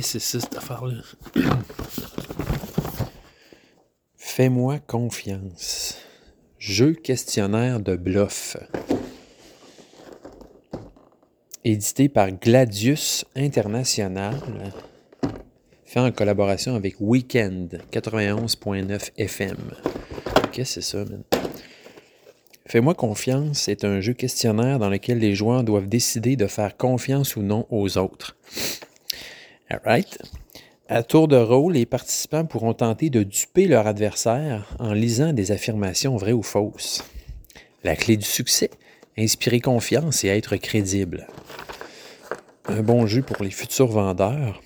C'est cette affaire-là? Fais-moi confiance. Jeu questionnaire de bluff. Édité par Gladius International. Fait en collaboration avec Weekend 91.9 FM. Que c'est ça? Fais-moi confiance c'est un jeu questionnaire dans lequel les joueurs doivent décider de faire confiance ou non aux autres. À tour de rôle, les participants pourront tenter de duper leur adversaire en lisant des affirmations vraies ou fausses. La clé du succès, inspirer confiance et être crédible. Un bon jeu pour les futurs vendeurs.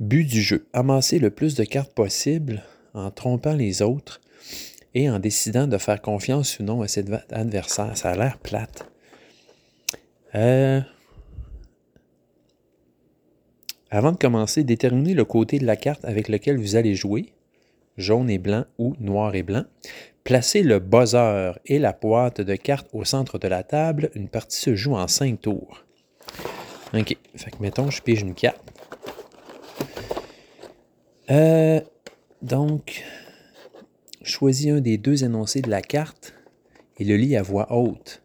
But du jeu, amasser le plus de cartes possible en trompant les autres et en décidant de faire confiance ou non à cet adversaire. Ça a l'air plate. Euh, avant de commencer, déterminez le côté de la carte avec lequel vous allez jouer, jaune et blanc ou noir et blanc. Placez le buzzer et la boîte de cartes au centre de la table. Une partie se joue en cinq tours. OK. Fait que mettons, je pige une carte. Euh, donc, choisis un des deux énoncés de la carte et le lis à voix haute.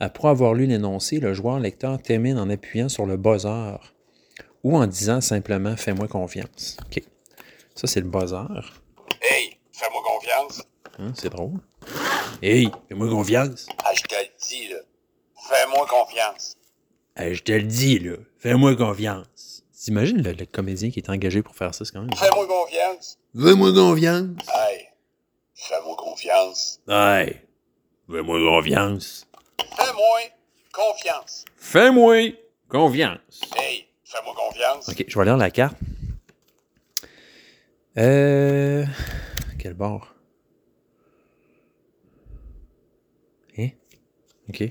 Après avoir lu l'énoncé, le joueur lecteur termine en appuyant sur le buzzer ou en disant simplement Fais-moi confiance. OK. Ça, c'est le buzzer. Hey, fais-moi confiance. Hein, c'est drôle. Hey, fais-moi confiance. Ah, je te le dis, là. Fais-moi confiance. Ah, je te le dis, là. Fais-moi confiance. T'imagines le, le comédien qui est engagé pour faire ça, c'est quand même. Fais-moi confiance. Fais-moi confiance. Hey, fais-moi confiance. Hey, fais-moi confiance. Fais-moi confiance. Fais-moi confiance. Hey, fais-moi confiance. Ok, je vais lire la carte. Euh. Quel bord? Hein? Ok.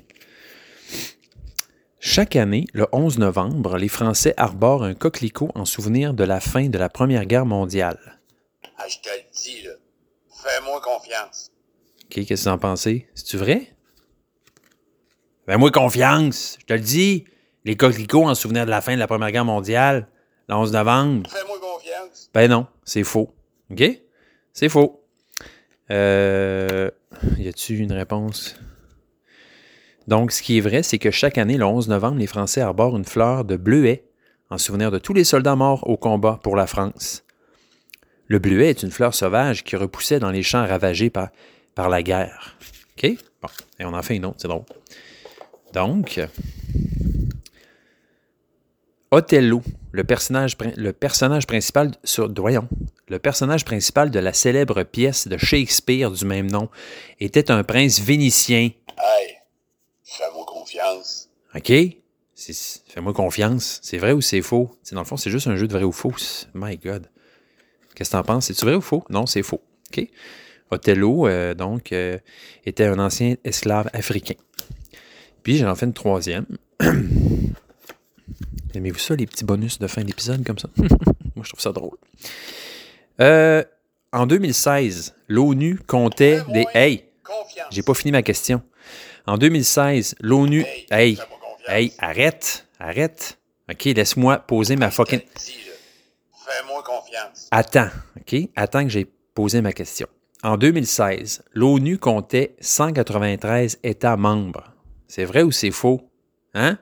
Chaque année, le 11 novembre, les Français arborent un coquelicot en souvenir de la fin de la Première Guerre mondiale. Ah, je te le dis, là. Fais-moi confiance. OK, qu'est-ce que vous en pensez? C'est-tu vrai? Fais-moi confiance, je te le dis. Les coquelicots en souvenir de la fin de la Première Guerre mondiale, le 11 novembre. Fais-moi confiance. Ben non, c'est faux. OK? C'est faux. Euh, y a-tu une réponse? Donc, ce qui est vrai, c'est que chaque année, le 11 novembre, les Français arborent une fleur de bleuet en souvenir de tous les soldats morts au combat pour la France. Le bleuet est une fleur sauvage qui repoussait dans les champs ravagés par, par la guerre. OK? Bon, et on en fait une autre, c'est drôle. Donc, Othello, le personnage, le personnage principal sur, voyons, le personnage principal de la célèbre pièce de Shakespeare du même nom, était un prince vénitien. Hey, fais-moi confiance. OK? Fais-moi confiance. C'est vrai ou c'est faux? C'est dans le fond, c'est juste un jeu de vrai ou faux. My God. Qu'est-ce que t'en penses? C'est-tu vrai ou faux? Non, c'est faux. OK? Othello, euh, donc, euh, était un ancien esclave africain. Puis, j'en fais une troisième. Aimez-vous ça, les petits bonus de fin d'épisode comme ça? Moi, je trouve ça drôle. Euh, en 2016, l'ONU comptait des... Hey! J'ai pas fini ma question. En 2016, l'ONU... Hey, Hey! arrête! Arrête! OK, laisse-moi poser ma fucking... Fais-moi confiance. Attends, OK? Attends que j'ai posé ma question. En 2016, l'ONU comptait 193 États membres. C'est vrai ou c'est faux? Hein?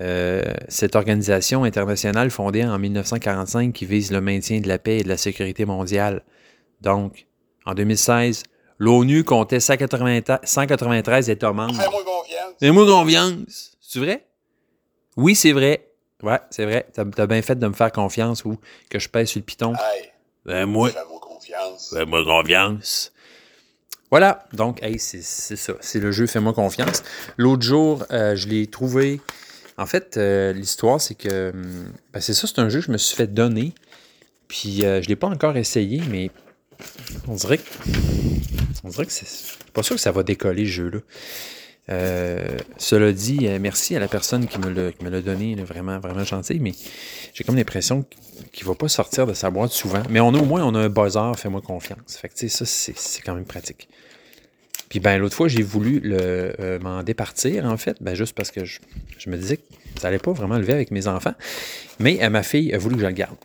Euh, cette organisation internationale fondée en 1945 qui vise le maintien de la paix et de la sécurité mondiale. Donc, en 2016, l'ONU comptait 180 193 États membres. Fais-moi confiance. Fais-moi confiance. C'est vrai? Oui, c'est vrai. Ouais, c'est vrai. T'as as bien fait de me faire confiance ou que je pèse sur le piton. Hey, Ben, moi, fais-moi confiance. fais-moi confiance. Voilà. Donc, hey, c'est c'est ça. C'est le jeu Fais-moi confiance. L'autre jour, euh, je l'ai trouvé. En fait, euh, l'histoire, c'est que. hum, ben, c'est ça, c'est un jeu que je me suis fait donner. Puis, euh, je ne l'ai pas encore essayé, mais on dirait que. On dirait que c'est. Pas sûr que ça va décoller, ce jeu-là. Euh, cela dit, merci à la personne qui me l'a donné, vraiment, vraiment gentil, mais j'ai comme l'impression qu'il ne va pas sortir de sa boîte souvent. Mais on a au moins on a un buzzer, fais-moi confiance. Fait que tu sais, ça, c'est quand même pratique. Puis ben l'autre fois, j'ai voulu m'en départir, en fait, ben, juste parce que je, je me disais que ça allait pas vraiment lever avec mes enfants. Mais euh, ma fille a voulu que je le garde.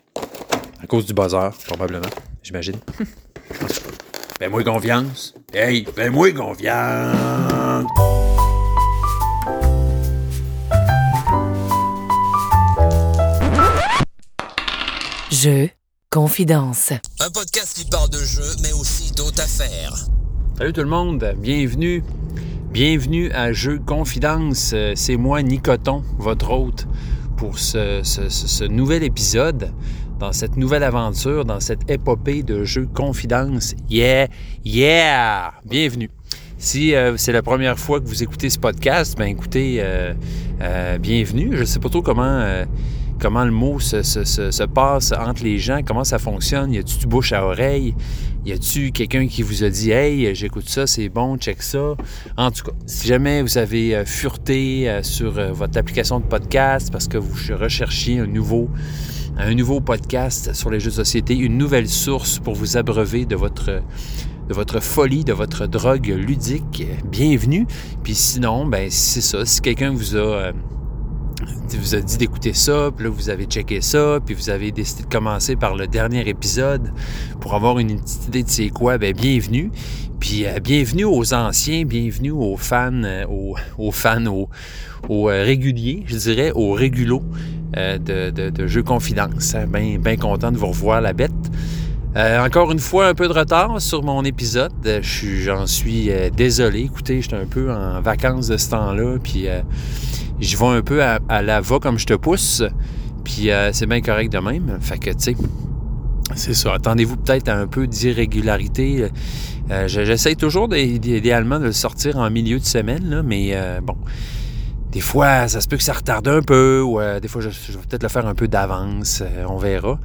À cause du buzzer, probablement, j'imagine. Fais-moi confiance. Hey, fais-moi confiance. Jeu, confidence. Un podcast qui parle de jeux, mais aussi d'autres affaires. Salut tout le monde, bienvenue. Bienvenue à Jeu Confidence. Euh, C'est moi, Nicoton, votre hôte, pour ce, nouvel épisode, dans cette nouvelle aventure, dans cette épopée de Jeu Confidence. Yeah, yeah! Bienvenue. Si euh, c'est la première fois que vous écoutez ce podcast, ben écoutez, euh, bienvenue. Je ne sais pas trop comment, comment le mot se, se- se- se passe entre les gens, comment ça fonctionne? Y a-tu du bouche à oreille? Y a-tu quelqu'un qui vous a dit Hey, j'écoute ça, c'est bon, check ça? En tout cas, si jamais vous avez euh, fureté euh, sur euh, votre application de podcast parce que vous recherchiez un nouveau, un nouveau podcast sur les jeux de société, une nouvelle source pour vous abreuver de votre, de votre folie, de votre drogue ludique, bienvenue. Puis sinon, ben c'est ça. Si quelqu'un vous a. vous a dit d'écouter ça, puis là vous avez checké ça, puis vous avez décidé de commencer par le dernier épisode pour avoir une petite idée de c'est quoi, ben bienvenue. Puis euh, bienvenue aux anciens, bienvenue aux fans, euh, aux, fans, aux, euh, réguliers, je dirais, aux régulos de, Jeux Confidence. Hein, Bien ben content de vous revoir la bête. Encore une fois, un peu de retard sur mon épisode. J'en suis désolé. Écoutez, j'étais un peu en vacances de ce temps-là, puis je vais un peu à, la va comme je te pousse. Puis euh, c'est bien correct de même. Fait que, tu sais, c'est ça. Attendez-vous peut-être à un peu d'irrégularité. Euh, je- J'essaie toujours idéalement de le sortir en milieu de semaine, mais euh, bon. Des fois, ça se peut que ça retarde un peu, ou des fois, je, vais peut-être le faire un peu d'avance. on verra.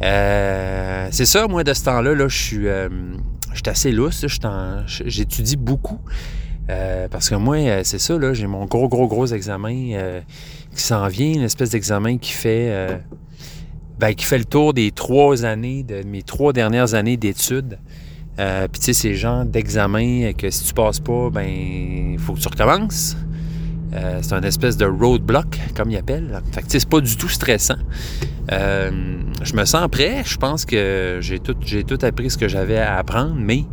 C'est ça, moi, de ce temps-là, là, je suis je assez lousse. J'étudie beaucoup. Euh, parce que moi, euh, c'est ça, là, j'ai mon gros, gros, gros examen euh, qui s'en vient, une espèce d'examen qui fait ben, qui fait le tour des trois années, de mes trois dernières années d'études. Puis tu sais, c'est le genre d'examen que si tu passes pas, ben il faut que tu recommences. C'est un espèce de roadblock, comme ils appellent. Fait que c'est pas du tout stressant. Je me sens prêt. Je pense que j'ai tout, j'ai tout appris ce que j'avais à apprendre, mais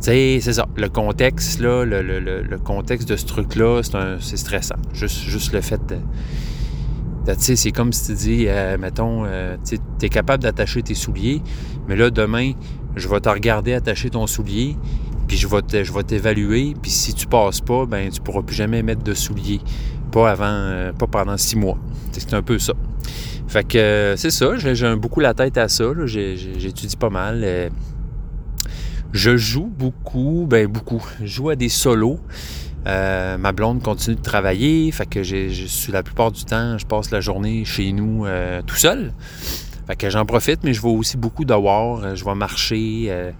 c'est ça. Le contexte, là, le, le- le- contexte de ce truc-là, c'est, stressant. Juste, juste le fait de. de- Tu sais, c'est comme si tu dis, euh, mettons, euh, tu es capable d'attacher tes souliers, mais là, demain, je vais te regarder attacher ton soulier, puis je vais, t'évaluer, puis si tu passes pas, ben tu pourras plus jamais mettre de souliers. Pas avant, euh, pas pendant six mois. C'est un peu ça. Fait que c'est ça, j'ai beaucoup la tête à ça. J'étudie pas mal. Je joue beaucoup, ben beaucoup. Je joue à des solos. Euh, ma blonde continue de travailler, fait que je suis la plupart du temps, je passe la journée chez nous euh, tout seul. Fait que j'en profite, mais je vais aussi beaucoup dehors. Euh, Je vais marcher. euh,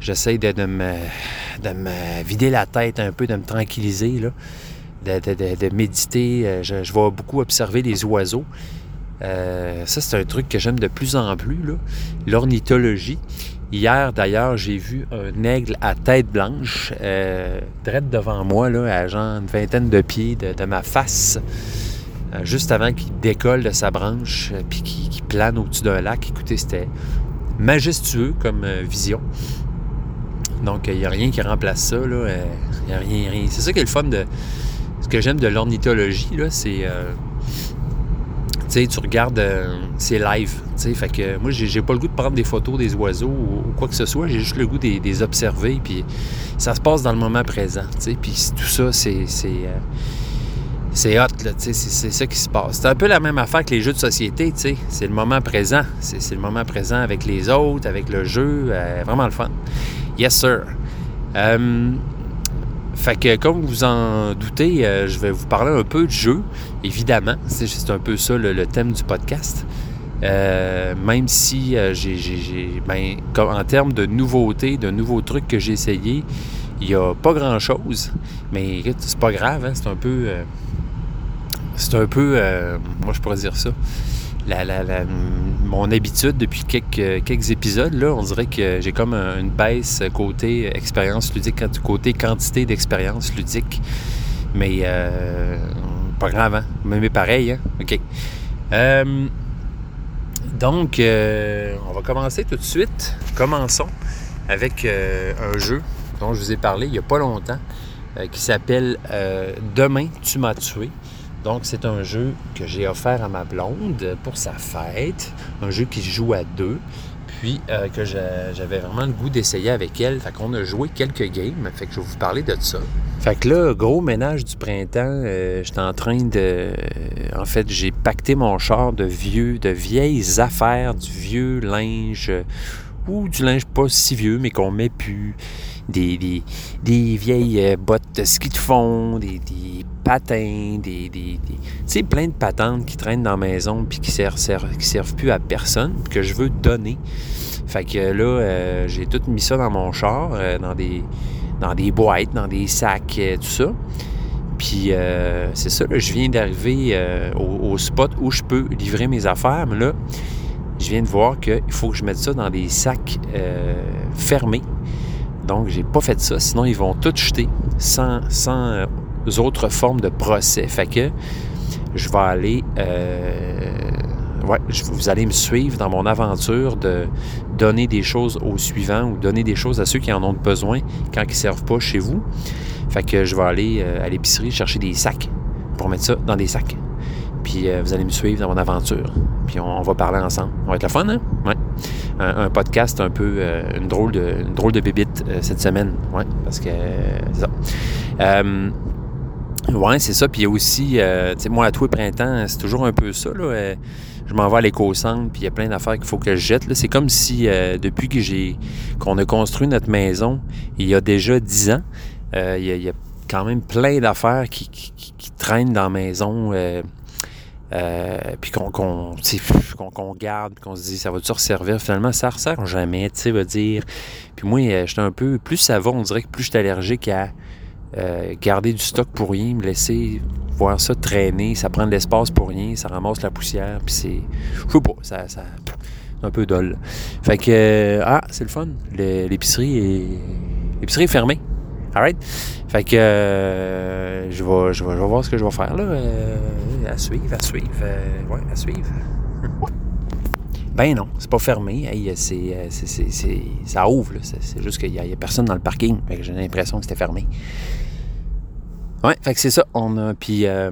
j'essaie de, me, de me vider la tête un peu, de me tranquilliser, là, de, méditer. Je, je vais beaucoup observer les oiseaux. Ça, c'est un truc que j'aime de plus en plus, l'ornithologie. Hier, d'ailleurs, j'ai vu un aigle à tête blanche, euh, direct devant moi, à genre une vingtaine de pieds de, ma face, euh, juste avant qu'il décolle de sa branche, euh, puis qu'il plane au-dessus d'un lac. Écoutez, c'était majestueux comme euh, vision. Donc, il n'y a rien qui remplace ça. là. Il n'y a rien, rien. C'est ça qui est le fun de. Ce que j'aime de l'ornithologie, c'est. Tu regardes, euh, c'est live. Fait que moi, j'ai pas le goût de prendre des photos des oiseaux ou, quoi que ce soit. J'ai juste le goût des, des observer. Puis ça se passe dans le moment présent. Puis tout ça, c'est. c'est euh, hot, c'est c'est ça qui se passe. C'est un peu la même affaire que les jeux de société. C'est le moment présent. C'est c'est le moment présent avec les autres, avec le jeu. euh, vraiment le fun. Yes, sir. Euh, fait que, comme vous en doutez, je vais vous parler un peu de jeu, évidemment. C'est c'est un peu ça le, thème du podcast. Euh, même si euh, j'ai, ben, en termes de nouveautés, de nouveaux trucs que j'ai essayés, il n'y a pas grand-chose. Mais écoute, c'est pas grave, hein, c'est un peu... euh, c'est un peu... moi, je pourrais dire ça. La, mon habitude depuis quelques, épisodes, là, on dirait que j'ai comme un- une baisse côté expérience ludique, côté quantité d'expérience ludique. Mais pas grave, hein? M'aimez pareil, hein? OK. Euh, donc, euh, on va commencer tout de suite. Commençons avec euh, un jeu dont je vous ai parlé il n'y a pas longtemps, qui s'appelle Demain, tu m'as tué. Donc, c'est un jeu que j'ai offert à ma blonde pour sa fête. Un jeu qui se joue à deux. Euh, que j'a- j'avais vraiment le goût d'essayer avec elle. Fait qu'on a joué quelques games. Fait que je vais vous parler de ça. Fait que là, gros ménage du printemps, euh, j'étais en train de... En fait, j'ai pacté mon char de vieux, de vieilles affaires, du vieux linge, euh, ou du linge pas si vieux, mais qu'on met plus. Des, des, vieilles euh, bottes de ski de fond, des, patins, des... des, des- tu sais, plein de patentes qui traînent dans la maison puis qui servent, servent- plus à personne, que je veux donner. Fait que là, euh, j'ai tout mis ça dans mon char, euh, dans des dans des boîtes, dans des sacs, tout ça. Puis c'est ça, là, je viens d'arriver au, au spot où je peux livrer mes affaires, mais là, je viens de voir qu'il faut que je mette ça dans des sacs fermés. Donc, j'ai pas fait ça, sinon ils vont tout jeter sans, sans euh, autres formes de procès. Fait que je vais aller... euh, ouais, vous allez me suivre dans mon aventure de donner des choses aux suivants ou donner des choses à ceux qui en ont besoin quand ils ne servent pas chez vous. Fait que je vais aller euh, à l'épicerie chercher des sacs pour mettre ça dans des sacs. Puis euh, vous allez me suivre dans mon aventure. Puis on, on va parler ensemble. Ça va être le fun, hein? Ouais. Un, podcast un peu, euh, une, drôle de, drôle de bébite euh, cette semaine. Ouais, parce que c'est ça. Ouais, c'est ça. Puis aussi, tu sais, moi, à tous les printemps, c'est toujours un peu ça. Là, je m'en vais à l'éco-centre, puis il y a plein d'affaires qu'il faut que je jette. C'est comme si, depuis que j'ai qu'on a construit notre maison, il y a déjà dix ans, il, y a, quand même plein d'affaires qui, traînent dans la maison. Euh, puis qu'on qu'on, qu'on garde, qu'on se dit, ça va-tu resservir? Finalement, ça ressert jamais, tu sais, va dire. Puis moi, euh, j'étais un peu, plus ça va, on dirait que plus je suis allergique à euh, garder du stock pour rien, me laisser voir ça traîner, ça prend de l'espace pour rien, ça ramasse la poussière, puis c'est. Je sais pas, ça. ça un peu dol. Fait que. ah, c'est le fun. L'épicerie est. L'épicerie est fermée. Alright? Fait que. euh, je, vais, je, vais, je vais voir ce que je vais faire là. euh, à suivre, à suivre. euh, ouais, à suivre. Ben non, c'est pas fermé. Hey, c'est, ça ouvre. là. C'est, juste qu'il n'y a, personne dans le parking. Fait que j'ai l'impression que c'était fermé. Ouais, fait que c'est ça. On a, puis euh,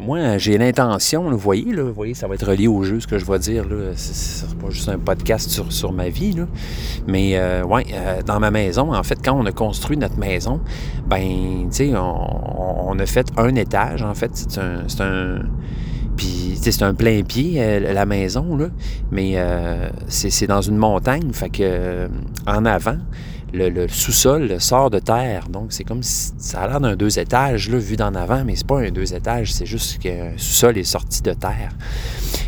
moi, j'ai l'intention, vous voyez, là, vous voyez, ça va être relié au jeu, ce que je vais dire. Là, c'est, pas juste un podcast sur, sur ma vie. Là. Mais euh, ouais, euh, dans ma maison, en fait, quand on a construit notre maison, ben, tu sais, on, on a fait un étage, en fait. C'est un. C'est un puis, c'est un plein pied, euh, la maison, là. Mais c'est, dans une montagne. Fait que, en avant, le, sous-sol sort de terre. Donc, c'est comme si ça a l'air d'un deux étages, là, vu d'en avant, mais c'est pas un deux étages, c'est juste qu'un sous-sol est sorti de terre.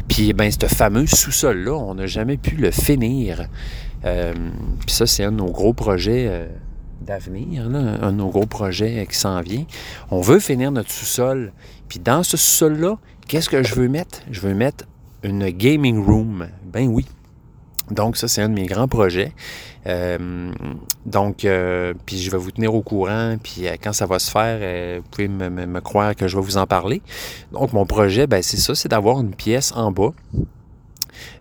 Puis, ben, ce fameux sous-sol-là, on n'a jamais pu le finir. Euh, puis ça, c'est un de nos gros projets euh, d'avenir, un de nos gros projets qui s'en vient. On veut finir notre sous-sol. Puis dans ce sous-sol-là, qu'est-ce que je veux mettre? Je veux mettre une gaming room. Ben oui. Donc, ça, c'est un de mes grands projets. Euh, donc, euh, puis je vais vous tenir au courant. Puis euh, quand ça va se faire, vous pouvez me, croire que je vais vous en parler. Donc, mon projet, ben, c'est ça, c'est d'avoir une pièce en bas.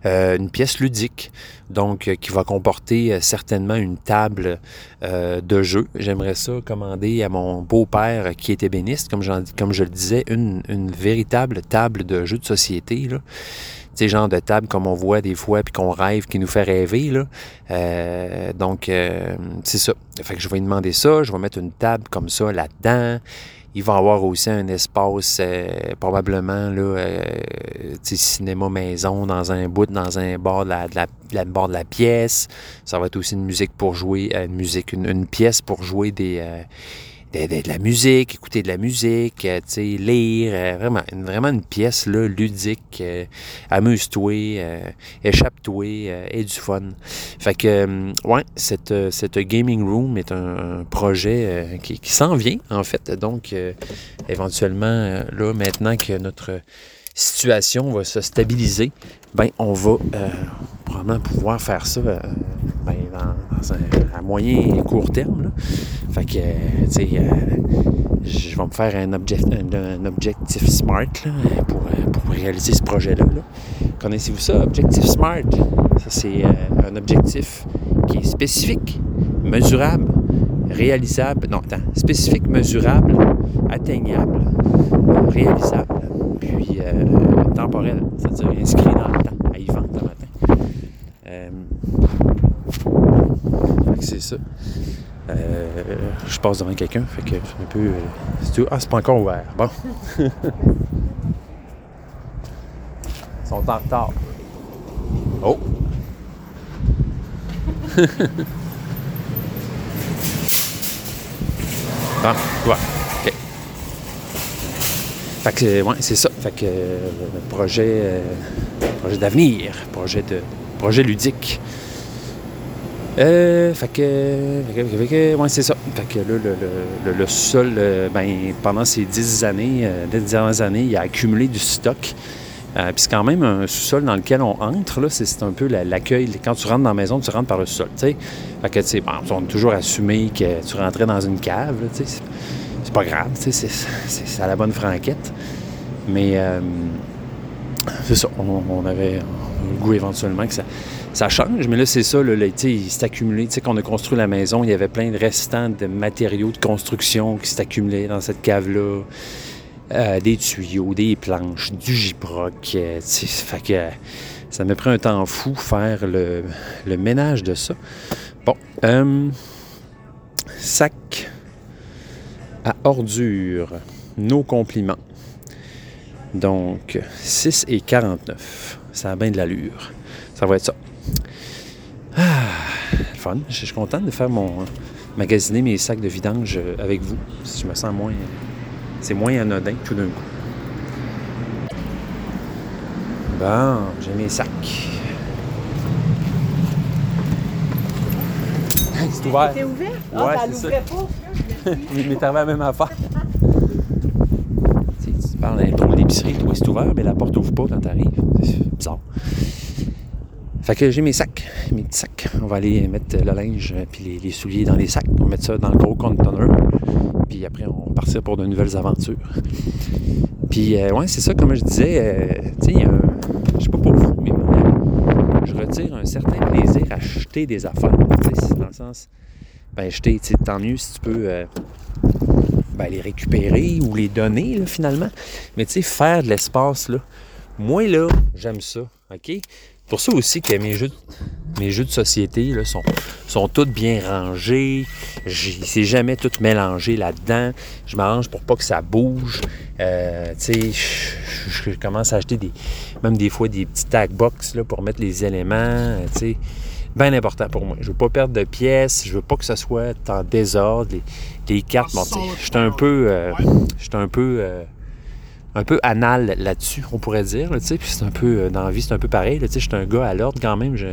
Une pièce ludique, donc qui va comporter certainement une table de jeu. J'aimerais ça commander à mon beau-père qui est ébéniste, comme, comme je le disais, une, une véritable table de jeu de société. Là. Sais, genre de table comme on voit des fois, puis qu'on rêve, qui nous fait rêver. Là. Euh, donc, euh, c'est ça. Fait que je vais lui demander ça. Je vais mettre une table comme ça là-dedans. Il va avoir aussi un espace euh, probablement là, euh, tu sais, cinéma maison dans un bout, dans un bord de la, de la- de la- bord de la pièce. Ça va être aussi une musique pour jouer, euh, une musique, une, une pièce pour jouer des, euh, des- de la musique, écouter de la musique, euh, lire, euh, vraiment, une, vraiment une pièce là, ludique. euh, Amuse-toi, euh, échappe-toi, euh, et du fun. Fait que, euh, ouais, cette, euh, cette gaming room est un, un projet euh, qui, qui s'en vient, en fait. Donc, euh, éventuellement, euh, là, maintenant que notre situation va se stabiliser, ben, on va euh, probablement pouvoir faire ça euh, ben, dans, un, à moyen et court terme. là. Fait que, euh, tu sais, euh, je vais me faire un, object- un- un objectif SMART là, pour, pour réaliser ce projet-là. là. Connaissez-vous ça, Objectif SMART? Ça, c'est un objectif qui est spécifique, mesurable, réalisable. Non, attends. Spécifique, mesurable, atteignable, réalisable, puis euh, temporel, c'est-à-dire inscrit dans le temps, à y vendre le matin. Euh, c'est ça. Euh, je passe devant quelqu'un, fait que c'est un peu. euh, ah, c'est pas encore ouvert. Bon. Ils sont en retard. Oh! bon, ouais. OK. Fait que, ouais, c'est ça. Fait que, euh, projet, euh, projet d'avenir, projet de, projet ludique. Euh, fait que, fait que, ouais, c'est ça. Fait que là, le, le, le, sol, ben, pendant ces dix années, dernières années, il a accumulé du stock. Puis c'est quand même un sous-sol dans lequel on entre, là, c'est un peu la- l'accueil. Quand tu rentres dans la maison, tu rentres par le sol. Fait que, tu sais, bon, on a toujours assumé que tu rentrais dans une cave. C'est- pas grave, c'est- à la bonne franquette. Mais euh, c'est ça, on, avait le goût éventuellement que ça, ça change, mais là, c'est ça, là, là, il s'est accumulé. Tu sais, quand on a construit la maison, il y avait plein de restants de matériaux de construction qui accumulé dans cette cave-là. Euh, des tuyaux, des planches, du giproc. euh, fait que ça m'a pris un temps fou faire le, le ménage de ça. Bon, euh, sac à ordures, nos compliments. Donc, 6 et 49. Ça a bien de l'allure. Ça va être ça. Ah, fun. Je suis content de faire mon. magasiner mes sacs de vidange euh, avec vous. Je me sens moins. C'est moins anodin tout d'un coup. Bon, j'ai mes sacs. Hey, c'est ouvert. Ouvert? Ouais, Ah, ben, elle ça. pas. Il m'est arrivé la même affaire. tu sais, tu parles d'un drôle d'épicerie, toi c'est ouvert, mais la porte ouvre pas quand t'arrives. C'est bizarre. Fait que j'ai mes sacs, mes petits sacs. On va aller mettre le linge puis les, les souliers dans les sacs. On va mettre ça dans le gros container. Puis après, on va partir pour de nouvelles aventures. Puis, euh, ouais, c'est ça, comme je disais, euh, tu sais, un- je sais pas pour vous, mais moi, je retire un certain plaisir à acheter des affaires. Sens, ben, sais, tant mieux si tu peux euh, ben, les récupérer ou les donner, finalement. Mais tu sais, faire de l'espace, là, moi, là, j'aime ça, OK? Pour ça aussi que mes jeux, de- société là, sont, tous bien rangés. C'est jamais tout mélangé là-dedans. Je m'arrange pour pas que ça bouge. Euh, tu sais, je commence à acheter des, même des fois des petits tag box là, pour mettre les éléments. euh, Tu bien important pour moi. Je veux pas perdre de pièces. Je veux pas que ce soit en désordre. Les, les cartes, bon, je suis un peu, euh, un peu euh, un peu anal là-dessus, on pourrait dire. puis c'est un peu, dans la vie, c'est un peu pareil. Je suis un gars à l'ordre quand même. Je,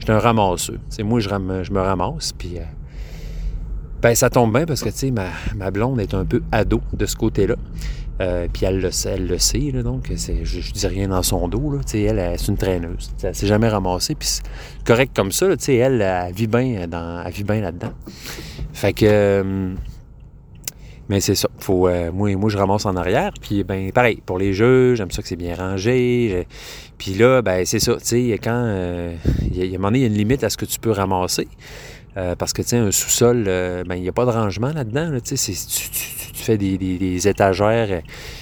suis un ramasseux. Moi, je, ram- me ramasse. Puis, ben, ça tombe bien parce que ma, ma blonde est un peu ado de ce côté-là. Euh, puis elle le sait, donc c'est, je, je dis rien dans son dos. Là, elle, elle, c'est une traîneuse. Tu sais, Elle s'est jamais ramassée. Puis c'est correct comme ça. là, elle, elle vit bien elle vit bien là-dedans. Fait que. euh, mais c'est ça. Faut, euh, moi, moi, je ramasse en arrière. Puis, ben, pareil, pour les jeux, j'aime ça que c'est bien rangé. Puis là, ben, c'est ça. Tu sais, quand. euh, Il y a- un moment donné, il y a une limite à ce que tu peux ramasser. Parce que, un sous-sol, ben, il n'y a pas de rangement là-dedans. tu, tu- tu fais des, des- étagères, euh,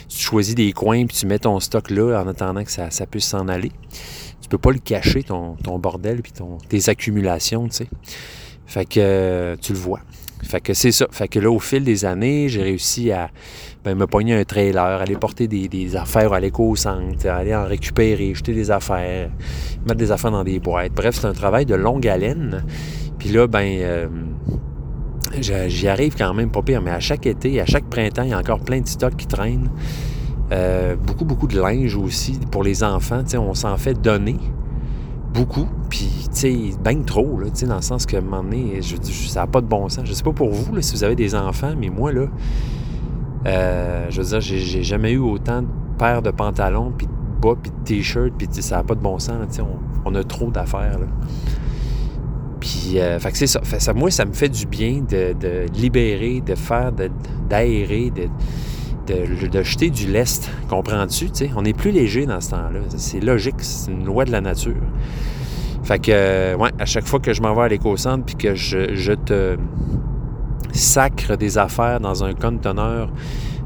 tu choisis des coins, puis tu mets ton stock là en attendant que ça, ça puisse s'en aller. Tu peux pas le cacher, ton, ton bordel, puis ton, tes accumulations, tu sais. Fait que euh, tu le vois. Fait que c'est ça. Fait que là, au fil des années, j'ai réussi à ben, me pogner un trailer, aller porter des, des affaires à l'éco-centre, aller en récupérer, jeter des affaires, mettre des affaires dans des boîtes. Bref, c'est un travail de longue haleine. Puis là, ben, euh, j'y arrive quand même pas pire, mais à chaque été, à chaque printemps, il y a encore plein de stocks qui traînent. Euh, beaucoup, beaucoup de linge aussi pour les enfants. On s'en fait donner beaucoup, puis ben trop, là, dans le sens que à un moment ça n'a pas de bon sens. Je sais pas pour vous, là, si vous avez des enfants, mais moi, là, euh, je veux dire, j'ai, jamais eu autant de paires de pantalons, puis de bas, puis de t-shirts, puis ça n'a pas de bon sens, là, on, a trop d'affaires. Puis, euh, fait que c'est ça. Ça. Moi, ça me fait du bien de, libérer, de faire, d'aérer, de, jeter du lest. Comprends-tu? On est plus léger dans ce temps-là. C'est logique, c'est une loi de la nature. Fait que, euh, ouais, à chaque fois que je m'en vais à l'éco-centre puis que je, te sacre des affaires dans un conteneur,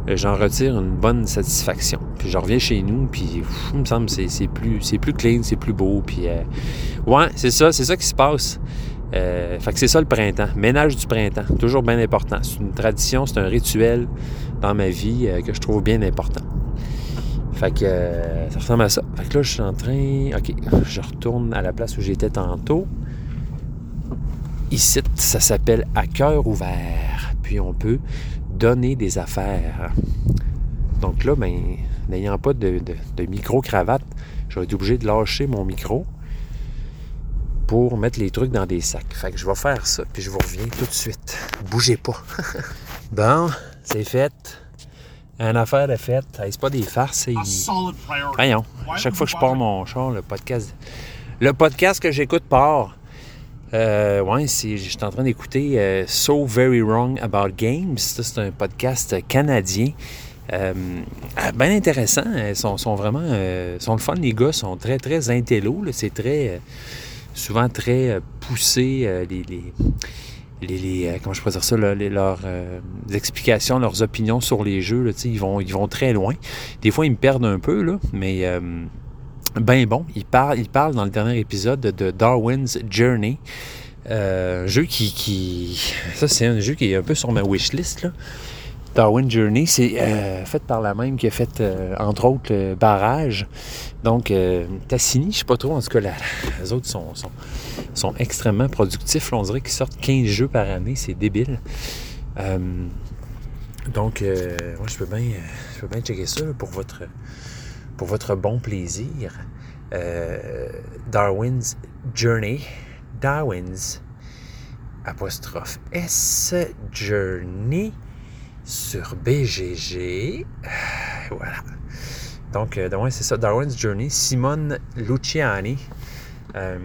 j'en retire une bonne satisfaction. Puis je reviens chez nous, puis il me semble que c'est, plus, plus clean, c'est plus beau. Puis, euh, ouais, c'est ça, c'est ça qui se passe. Euh, fait que c'est ça le printemps. Ménage du printemps, toujours bien important. C'est une tradition, c'est un rituel dans ma vie euh, que je trouve bien important. Fait que euh, ça ressemble à ça. Fait que là, je suis en train. OK, je retourne à la place où j'étais tantôt. Ici, ça s'appelle à cœur ouvert. Puis on peut donner des affaires. Donc là, ben, n'ayant pas de, de- de micro-cravate, j'aurais été obligé de lâcher mon micro pour mettre les trucs dans des sacs. Fait que je vais faire ça, puis je vous reviens tout de suite. Bougez pas. bon, c'est fait. Une affaire de fait. Hey, c'est pas des farces. Voyons, à chaque fois que je pars mon char, le podcast. Le podcast que j'écoute part. Euh, ouais, je suis en train d'écouter euh, So Very Wrong About Games. C'est un podcast canadien. Euh, ah, bien intéressant. Ils sont, sont vraiment. euh, sont le fun, les gars. sont très, très intello. C'est très. euh, souvent très poussé. les. les les, comment je pourrais dire ça, leurs explications, leurs opinions sur les jeux, ils, vont, ils vont très loin. Des fois, ils me perdent un peu, là, mais euh, ben bon, ils parlent, ils parlent dans le dernier épisode de, Darwin's Journey. Euh, jeu qui. Ça, c'est un jeu qui est un peu sur ma wishlist. Là. Darwin Journey, c'est euh, fait par la même qui a fait, euh, entre autres, le Barrage. Donc, euh, Tassini, je sais pas trop, en tout cas, les autres sont, sont, sont extrêmement productifs. on dirait qu'ils sortent 15 jeux par année, c'est débile. Euh, donc, euh, moi, je peux bien je peux bien checker ça pour votre, pour votre bon plaisir. Euh, Darwin's Journey. Darwin's apostrophe S Journey sur BGG. Voilà. Donc, euh, c'est ça, Darwin's Journey. Simone Luciani. Euh,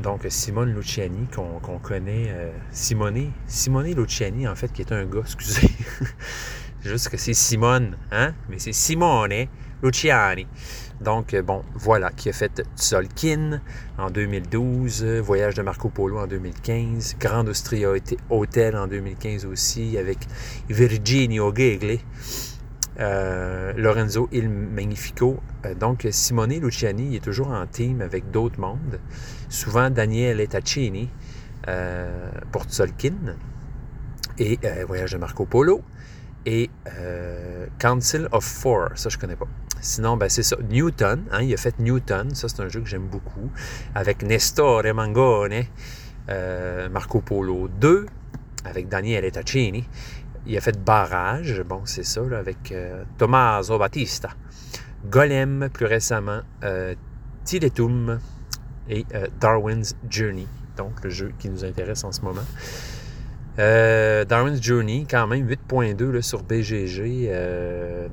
donc, Simone Luciani, qu'on connaît. euh, Simone, Simone Luciani, en fait, qui est un gars, excusez. Juste que c'est Simone, hein? Mais c'est Simone Luciani. Donc, euh, bon, voilà, qui a fait Tzolkin en 2012, euh, Voyage de Marco Polo en 2015, Grande Austria Hotel en 2015 aussi, avec Virginio Gegli, euh, Lorenzo Il Magnifico. Donc, Simone Luciani est toujours en team avec d'autres mondes, souvent Daniele Taccini pour Tzolkin, et Voyage de Marco Polo, et Council of Four, ça je connais pas. Sinon, ben, c'est ça. Newton, hein, il a fait Newton, ça c'est un jeu que j'aime beaucoup, avec Nestor Mangone, euh, Marco Polo 2, avec Daniele Taccini. Il a fait Barrage, bon, c'est ça, avec euh, Tommaso Battista. Golem, plus récemment, euh, Tiletum et Darwin's Journey, donc le jeu qui nous intéresse en ce moment. Darwin's Journey, quand même 8.2 là, sur BGG.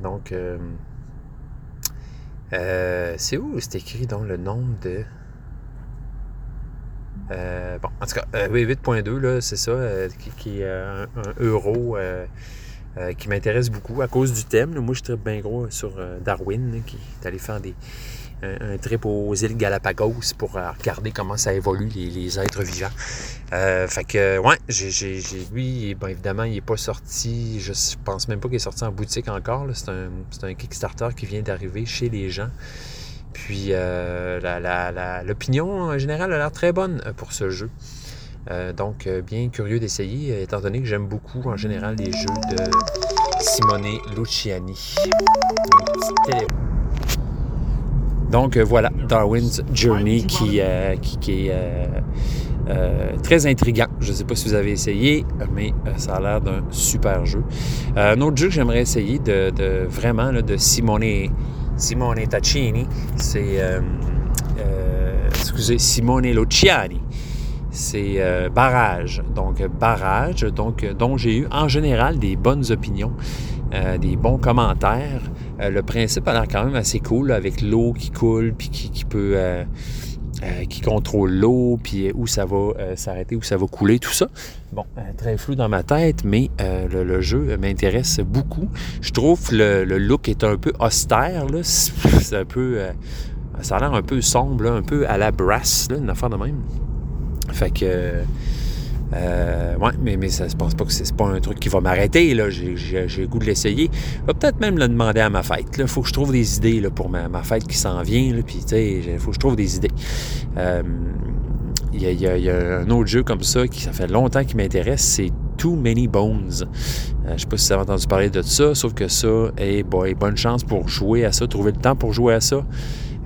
donc, euh, c'est où c'est écrit donc le nombre de. Euh, bon, en tout cas, euh, oui, 8.2, là, c'est ça, euh, qui, est euh, un, euro euh, euh, qui m'intéresse beaucoup à cause du thème. Moi, je tripe bien gros sur euh, Darwin, qui est allé faire des, un, trip aux îles Galapagos pour euh, regarder comment ça évolue les, êtres vivants. Euh, fait que, ouais, lui, ben, évidemment, il n'est pas sorti, je pense même pas qu'il est sorti en boutique encore. C'est, un, Kickstarter qui vient d'arriver chez les gens. Puis, euh, l'opinion en général a l'air très bonne euh, pour ce jeu. Donc, bien curieux d'essayer, étant donné que j'aime beaucoup en général les jeux de Simone Luciani. Donc euh, voilà, Darwin's Journey qui, euh, est euh, très intriguant. Je ne sais pas si vous avez essayé, mais ça a l'air d'un super jeu. Un autre jeu que j'aimerais essayer de, de vraiment de Simone, Simone Taccini, c'est excusez, Simone Luciani. C'est Barrage. Donc, Barrage, donc, dont j'ai eu en général des bonnes opinions, des bons commentaires. Euh, le principe a l'air quand même assez cool, avec l'eau qui coule, puis qui, peut, euh, euh, qui contrôle l'eau, puis où ça va s'arrêter, où ça va couler, tout ça. Bon, très flou dans ma tête, mais le, jeu m'intéresse beaucoup. Je trouve que le, look est un peu austère, là. C'est un peu... ça a l'air un peu sombre, un peu à la brass, là, une affaire de même. Fait que... Euh, ouais, mais, mais ça, je pense pas que c'est pas un truc qui va m'arrêter. J'ai, le goût de l'essayer. Je vais peut-être même le demander à ma fête. Il faut que je trouve des idées là, pour ma, fête qui s'en vient. Puis, il faut que je trouve des idées. Euh, il y, a, un autre jeu comme ça qui ça fait longtemps qu'il m'intéresse, c'est Too Many Bones. Euh, je sais pas si vous avez entendu parler de ça, sauf que ça, hey bonne chance pour jouer à ça, trouver le temps pour jouer à ça.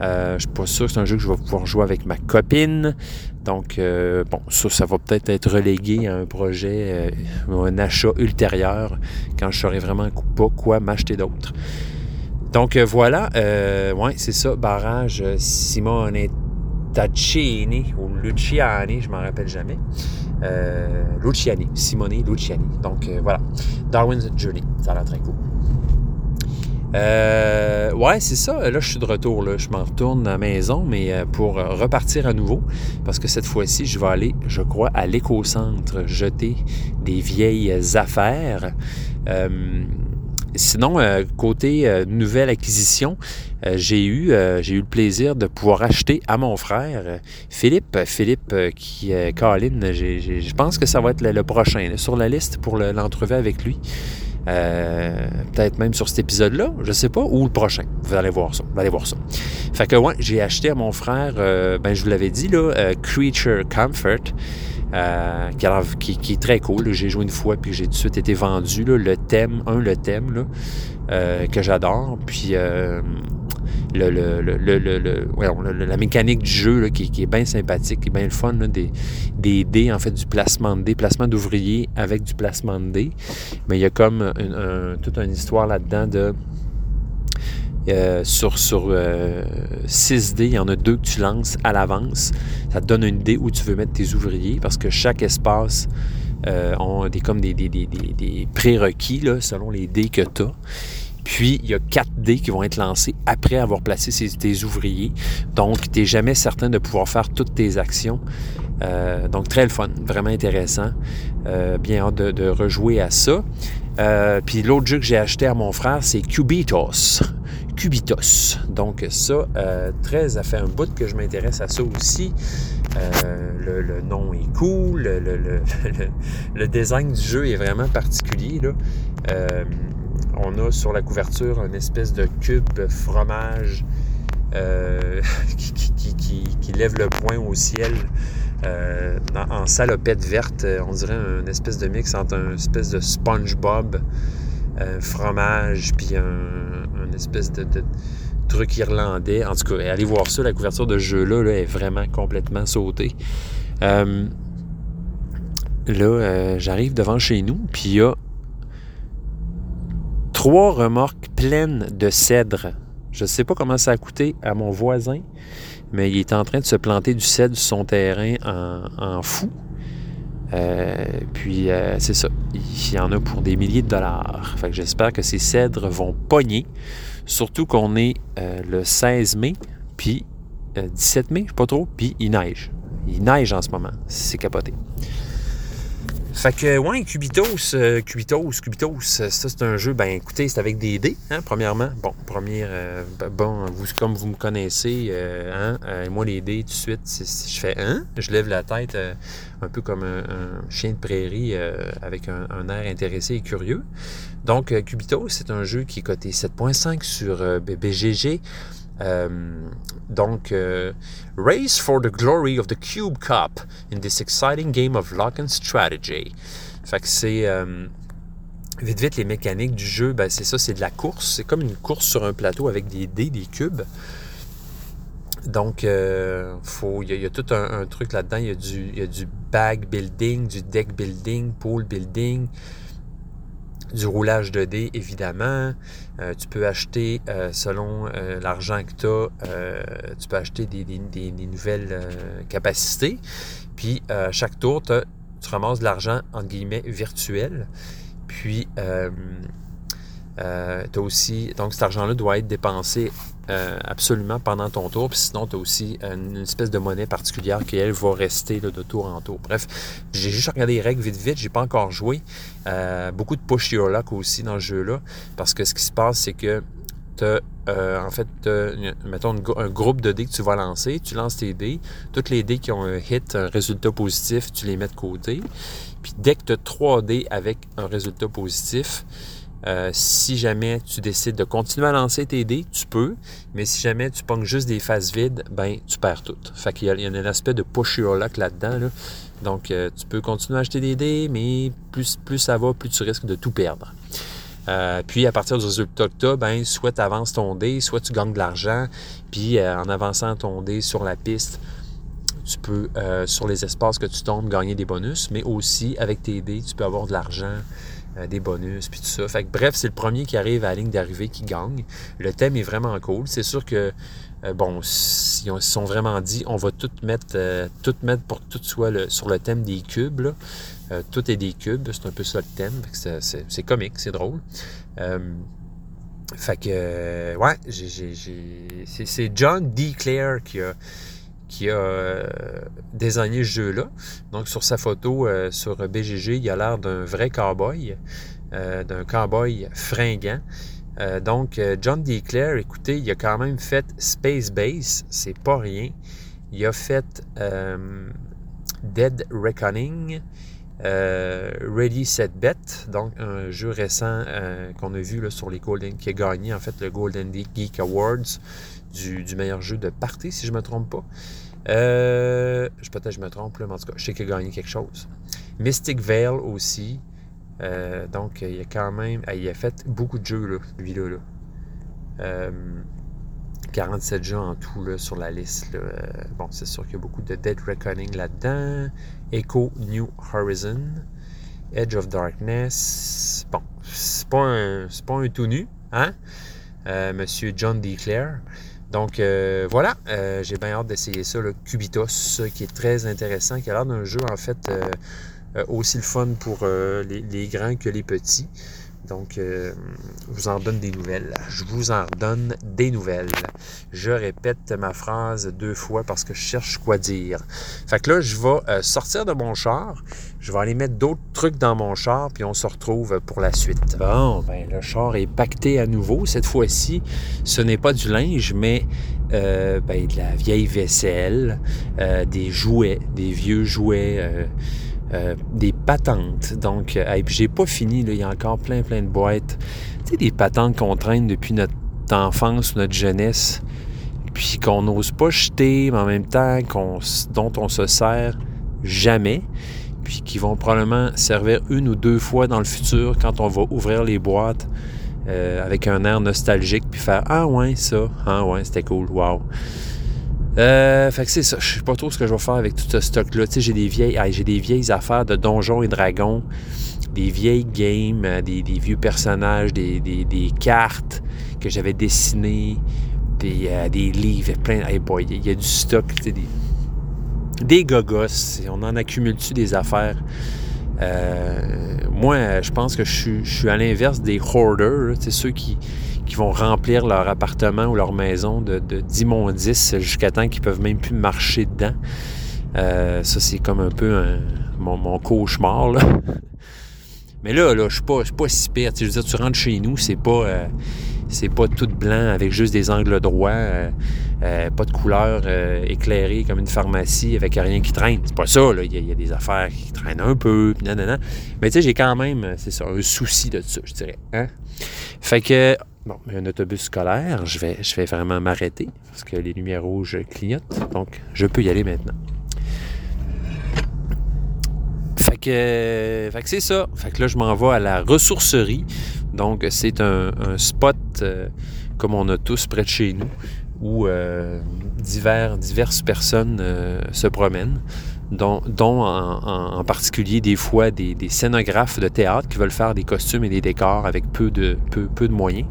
Euh, je suis pas sûr que c'est un jeu que je vais pouvoir jouer avec ma copine. Donc, euh, bon, ça, ça va peut-être être relégué à un projet ou euh, un achat ultérieur quand je saurai vraiment pas quoi m'acheter d'autre. Donc, voilà. ouais, c'est ça. Barrage Simone Taccini ou Luciani, je m'en rappelle jamais. Luciani, Simone Luciani. Donc, voilà. Darwin's Journey. Ça a l'air très cool. Euh, ouais, c'est ça. Là, je suis de retour. Là. Je m'en retourne à la maison, mais euh, pour repartir à nouveau, parce que cette fois-ci, je vais aller, je crois, à l'éco-centre jeter des vieilles affaires. Euh, sinon, côté nouvelle acquisition, j'ai eu, j'ai eu le plaisir de pouvoir acheter à mon frère Philippe. Philippe qui, Colin, je pense que ça va être le, prochain sur la liste pour l'entrevue avec lui. Euh, peut-être même sur cet épisode-là, je sais pas, ou le prochain. Vous allez voir ça. Vous allez voir ça. Fait que ouais, j'ai acheté à mon frère, euh, ben je vous l'avais dit, là, euh, Creature Comfort. qui, qui, est très cool. J'ai joué une fois puis j'ai tout de suite été vendu. le thème, un, le thème là, que j'adore. Puis le, le, la mécanique du jeu qui, est bien sympathique, qui est bien le fun, des, des dés, en fait, du placement de dés, placement d'ouvriers avec du placement de dés. Mais il y a comme toute une histoire là-dedans de... Euh, sur sur 6 euh, dés, il y en a deux que tu lances à l'avance. Ça te donne une idée où tu veux mettre tes ouvriers parce que chaque espace euh, a des, comme des, des, des, des prérequis là, selon les dés que tu as. Puis, il y a 4 dés qui vont être lancés après avoir placé tes ouvriers. Donc, tu n'es jamais certain de pouvoir faire toutes tes actions. Euh, donc, très le fun, vraiment intéressant. Euh, bien hâte de, rejouer à ça. Euh, puis l'autre jeu que j'ai acheté à mon frère, c'est Cubitos. Cubitos. Donc ça, très, ça fait un bout que je m'intéresse à ça aussi. le, nom est cool, le, design du jeu est vraiment particulier. On a sur la couverture une espèce de cube fromage euh, qui, lève le poing au ciel euh, en, salopette verte. On dirait une espèce de mix entre un espèce de SpongeBob un fromage puis un, espèce de, truc irlandais. En tout cas, allez voir ça, la couverture de jeu-là est vraiment complètement sautée. Euh, là, j'arrive devant chez nous, puis il y a trois remorques pleines de cèdre. Je ne sais pas comment ça a coûté à mon voisin, mais il est en train de se planter du cèdre sur son terrain en, fou. Euh, puis euh, c'est ça, il y en a pour des milliers de dollars. Fait j'espère que ces cèdres vont pogner. Surtout qu'on est euh, le 16 mai, puis 17 mai, je sais pas trop, puis il neige. Il neige en ce moment. C'est capoté. Fait que, ouais, Cubitos, euh, Cubitos, Cubitos, ça c'est un jeu, ben écoutez, c'est avec des dés, hein, premièrement. Bon, première, euh, bon, vous, comme vous me connaissez, euh, hein, moi les dés, tout de suite, je fais un, je lève la tête un peu comme un, chien de prairie avec un, air intéressé et curieux. Donc, Cubitos, c'est un jeu qui est coté 7.5 sur BGG. Euh, donc, euh, Race for the Glory of the Cube Cup in this exciting game of luck and strategy. Fait que c'est. Euh, vite, vite, les mécaniques du jeu, ben, c'est ça, c'est de la course. C'est comme une course sur un plateau avec des dés, des cubes. Donc, il y, a tout un, truc là-dedans. Il y, y, a du bag building, du deck building, pool building, du roulage de dés, évidemment. Euh, tu peux acheter, euh, selon euh, l'argent que tu as, tu peux acheter des, nouvelles capacités. Puis, à chaque tour, tu ramasses de l'argent, entre guillemets, virtuel. Puis, Euh, t'as aussi, donc cet argent-là doit être dépensé euh, absolument pendant ton tour. Puis sinon, tu as aussi une, espèce de monnaie particulière qui, elle, va rester de tour en tour. Bref, j'ai juste regardé les règles vite vite. J'ai pas encore joué. Euh, beaucoup de push your luck aussi dans ce jeu-là. Parce que ce qui se passe, c'est que tu as, en fait, mettons, un groupe de dés que tu vas lancer. Tu lances tes dés. Toutes les dés qui ont un hit, un résultat positif, tu les mets de côté. Puis dès que tu as 3 dés avec un résultat positif, euh, si jamais tu décides de continuer à lancer tes dés, tu peux, mais si jamais tu pognes juste des phases vides, ben tu perds tout. Fait qu'il y, il y a un aspect de push your là-dedans. Donc euh, tu peux continuer à acheter des dés, mais plus, ça va, plus tu risques de tout perdre. Euh, puis à partir du résultat que tu as, soit tu avances ton dé, soit tu gagnes de l'argent, puis en avançant ton dé sur la piste, tu peux, sur les espaces que tu tombes, gagner des bonus, mais aussi avec tes dés, tu peux avoir de l'argent euh, des bonus, puis tout ça. Fait que, bref, c'est le premier qui arrive à la ligne d'arrivée qui gagne. Le thème est vraiment cool. C'est sûr que, euh, bon, ils se sont vraiment dit, on va tout mettre, euh, tout mettre pour que tout soit sur le thème des cubes. tout est des cubes, c'est un peu ça le thème. C'est comique, c'est drôle. fait que, ouais, c'est John D. Clare qui a qui a euh, désigné ce jeu-là. Donc, sur sa photo euh, sur BGG, il a l'air d'un vrai cowboy, euh, d'un cowboy fringant. donc, John D. Clare, écoutez, il a quand même fait Space Base, c'est pas rien. Il a fait Dead Reckoning, Ready Set Bet, donc un jeu récent qu'on a vu là, sur les Golden, qui a gagné en fait le Golden Geek Awards du, meilleur jeu de party, si je ne me trompe pas. Euh, peut-être je me trompe, mais en tout cas, je sais qu'il a gagné quelque chose. Mystic Veil aussi. Euh, donc, il a quand même. Il a fait beaucoup de jeux, là, lui-là. 47 euh, jeux en tout là, sur la liste. bon, c'est sûr qu'il y a beaucoup de Dead Reckoning là-dedans. Echo New Horizon. Edge of Darkness. Bon, c'est pas un, pas un tout nu, hein? Monsieur John D. Clare. Donc euh, voilà, euh, j'ai bien hâte d'essayer ça, le Cubitos, qui est très intéressant, qui a l'air d'un jeu en fait euh, aussi le fun pour les, grands que les petits. Donc, je vous en donne des nouvelles. Je vous en donne des nouvelles. Je répète ma phrase deux fois parce que je cherche quoi dire. Fait que là, je vais sortir de mon char. Je vais aller mettre d'autres trucs dans mon char, puis on se retrouve pour la suite. Bon, ben le char est pacté à nouveau. Cette fois-ci, ce n'est pas du linge, mais euh, ben, de la vieille vaisselle, euh, des jouets, des vieux jouets, euh, des patentes. Donc, puis j'ai pas fini, il y a encore plein, plein de boîtes. Tu sais, des patentes qu'on traîne depuis notre enfance ou notre jeunesse, puis qu'on n'ose pas jeter, mais en même temps dont on se sert jamais puis qui vont probablement servir une ou deux fois dans le futur quand on va ouvrir les boîtes euh, avec un air nostalgique, puis faire Ah ouais, ça, ah ouais, c'était cool, wow. Euh, fait que c'est ça, je sais pas trop ce que je vais faire avec tout ce stock-là. Tu sais, j'ai des vieilles, j'ai des vieilles affaires de donjons et dragons, des vieilles games, euh, des, vieux personnages, des, cartes que j'avais dessinées, puis des livres, plein. Hey boy, il y a du stock, tu sais, des des gogos. On en accumule-tu des affaires? Euh, moi, je pense que je suis, à l'inverse des hoarders, c'est ceux qui, vont remplir leur appartement ou leur maison de, d'immondices jusqu'à temps qu'ils peuvent même plus marcher dedans. Euh, ça, c'est comme un peu mon, cauchemar. Mais là, là je suis pas, pas si pire. je veux dire, tu rentres chez nous, c'est pas. Euh, c'est pas tout blanc avec juste des angles droits, euh, pas de couleur éclairée comme une pharmacie avec rien qui traîne. C'est pas ça, là. Il y, a des affaires qui traînent un peu, non. Mais tu sais, j'ai quand même, c'est ça, un souci de ça, je dirais. Hein? Fait que, bon, un autobus scolaire, je vais, je vais vraiment m'arrêter parce que les lumières rouges clignotent. Donc, je peux y aller maintenant. Fait que, c'est ça. Fait que là, je m'en vais à la ressourcerie donc, c'est un, spot euh, comme on a tous près de chez nous où euh, diverses personnes euh, se promènent, dont, en, particulier des fois des, scénographes de théâtre qui veulent faire des costumes et des décors avec peu de moyens,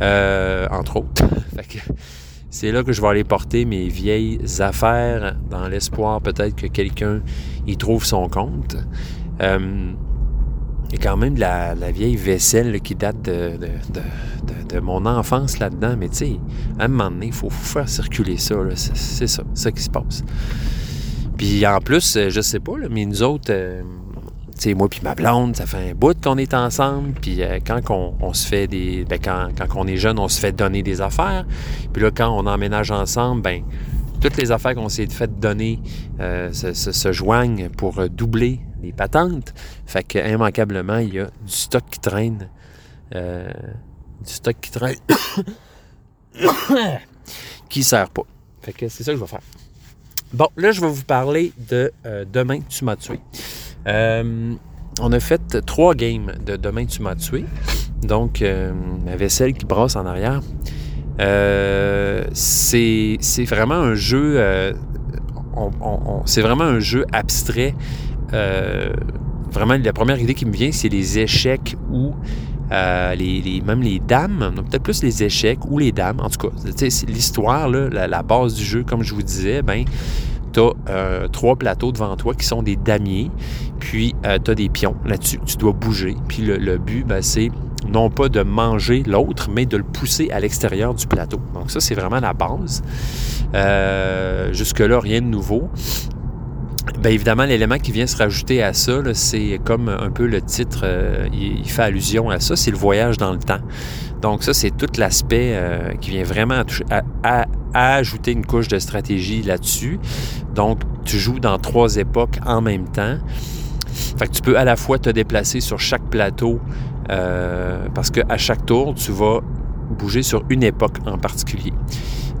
entre autres. c'est là que je vais aller porter mes vieilles affaires dans l'espoir peut-être que quelqu'un y trouve son compte. il y a quand même de la, vieille vaisselle qui date de, mon enfance là-dedans. Mais tu sais, à un moment donné, il faut, faire circuler ça. C'est ça, ça qui se passe. Puis en plus, euh, je sais pas, mais nous autres, euh, sais, moi puis ma blonde, ça fait un bout qu'on est ensemble. Puis euh, quand on, se fait des. Ben, quand, quand on est jeune, on se fait donner des affaires. Puis là, quand on emménage ensemble, ben toutes les affaires qu'on s'est fait donner euh, se, joignent pour doubler les patentes. Fait que immanquablement, il y a du stock qui traîne. Euh, du stock qui traîne. qui sert pas. Fait que c'est ça que je vais faire. Bon, là, je vais vous parler de Demain, tu m'as tué. Euh, on a fait trois games de Demain, tu m'as tué. Donc, euh, ma vaisselle qui brasse en arrière. Euh, c'est vraiment un jeu. euh, c'est vraiment un jeu abstrait. Vraiment, la première idée qui me vient, c'est les échecs ou euh, les, les- même les dames. Peut-être plus les échecs ou les dames. En tout cas, l'histoire, la, la base du jeu, comme je vous disais, ben, tu as trois plateaux devant toi qui sont des damiers, puis tu as des pions là-dessus. Tu dois bouger. Puis le, le but, ben, c'est non pas de manger l'autre, mais de le pousser à l'extérieur du plateau. Donc ça, c'est vraiment la base. Euh, Jusque-là, rien de nouveau. Bien évidemment, l'élément qui vient se rajouter à ça, c'est comme un peu le titre, euh, il, fait allusion à ça, c'est le voyage dans le temps. Donc ça, c'est tout l'aspect euh, qui vient vraiment à ajouter une couche de stratégie là-dessus. Donc, tu joues dans trois époques en même temps. Fait que tu peux à la fois te déplacer sur chaque plateau euh, parce qu'à chaque tour, tu vas bouger sur une époque en particulier.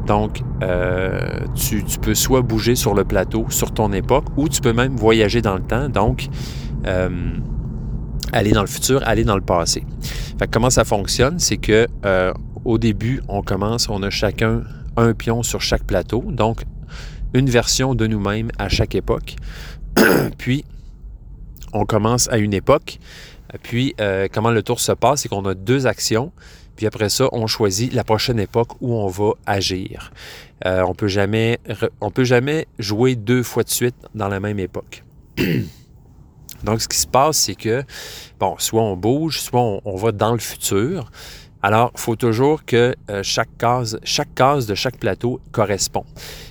Donc, euh, tu, peux soit bouger sur le plateau, sur ton époque, ou tu peux même voyager dans le temps, donc euh, aller dans le futur, aller dans le passé. Comment ça fonctionne? C'est que euh, au début, on commence, on a chacun un pion sur chaque plateau, donc une version de nous-mêmes à chaque époque. Puis, on commence à une époque. Puis, comment le tour se passe, c'est qu'on a deux actions. Puis après ça, on choisit la prochaine époque où on va agir. Euh, on peut jamais, on peut jamais jouer deux fois de suite dans la même époque. Donc, ce qui se passe, c'est que, bon, soit on bouge, soit on, va dans le futur. Alors, il faut toujours que euh, chaque, case, chaque case de chaque plateau correspond.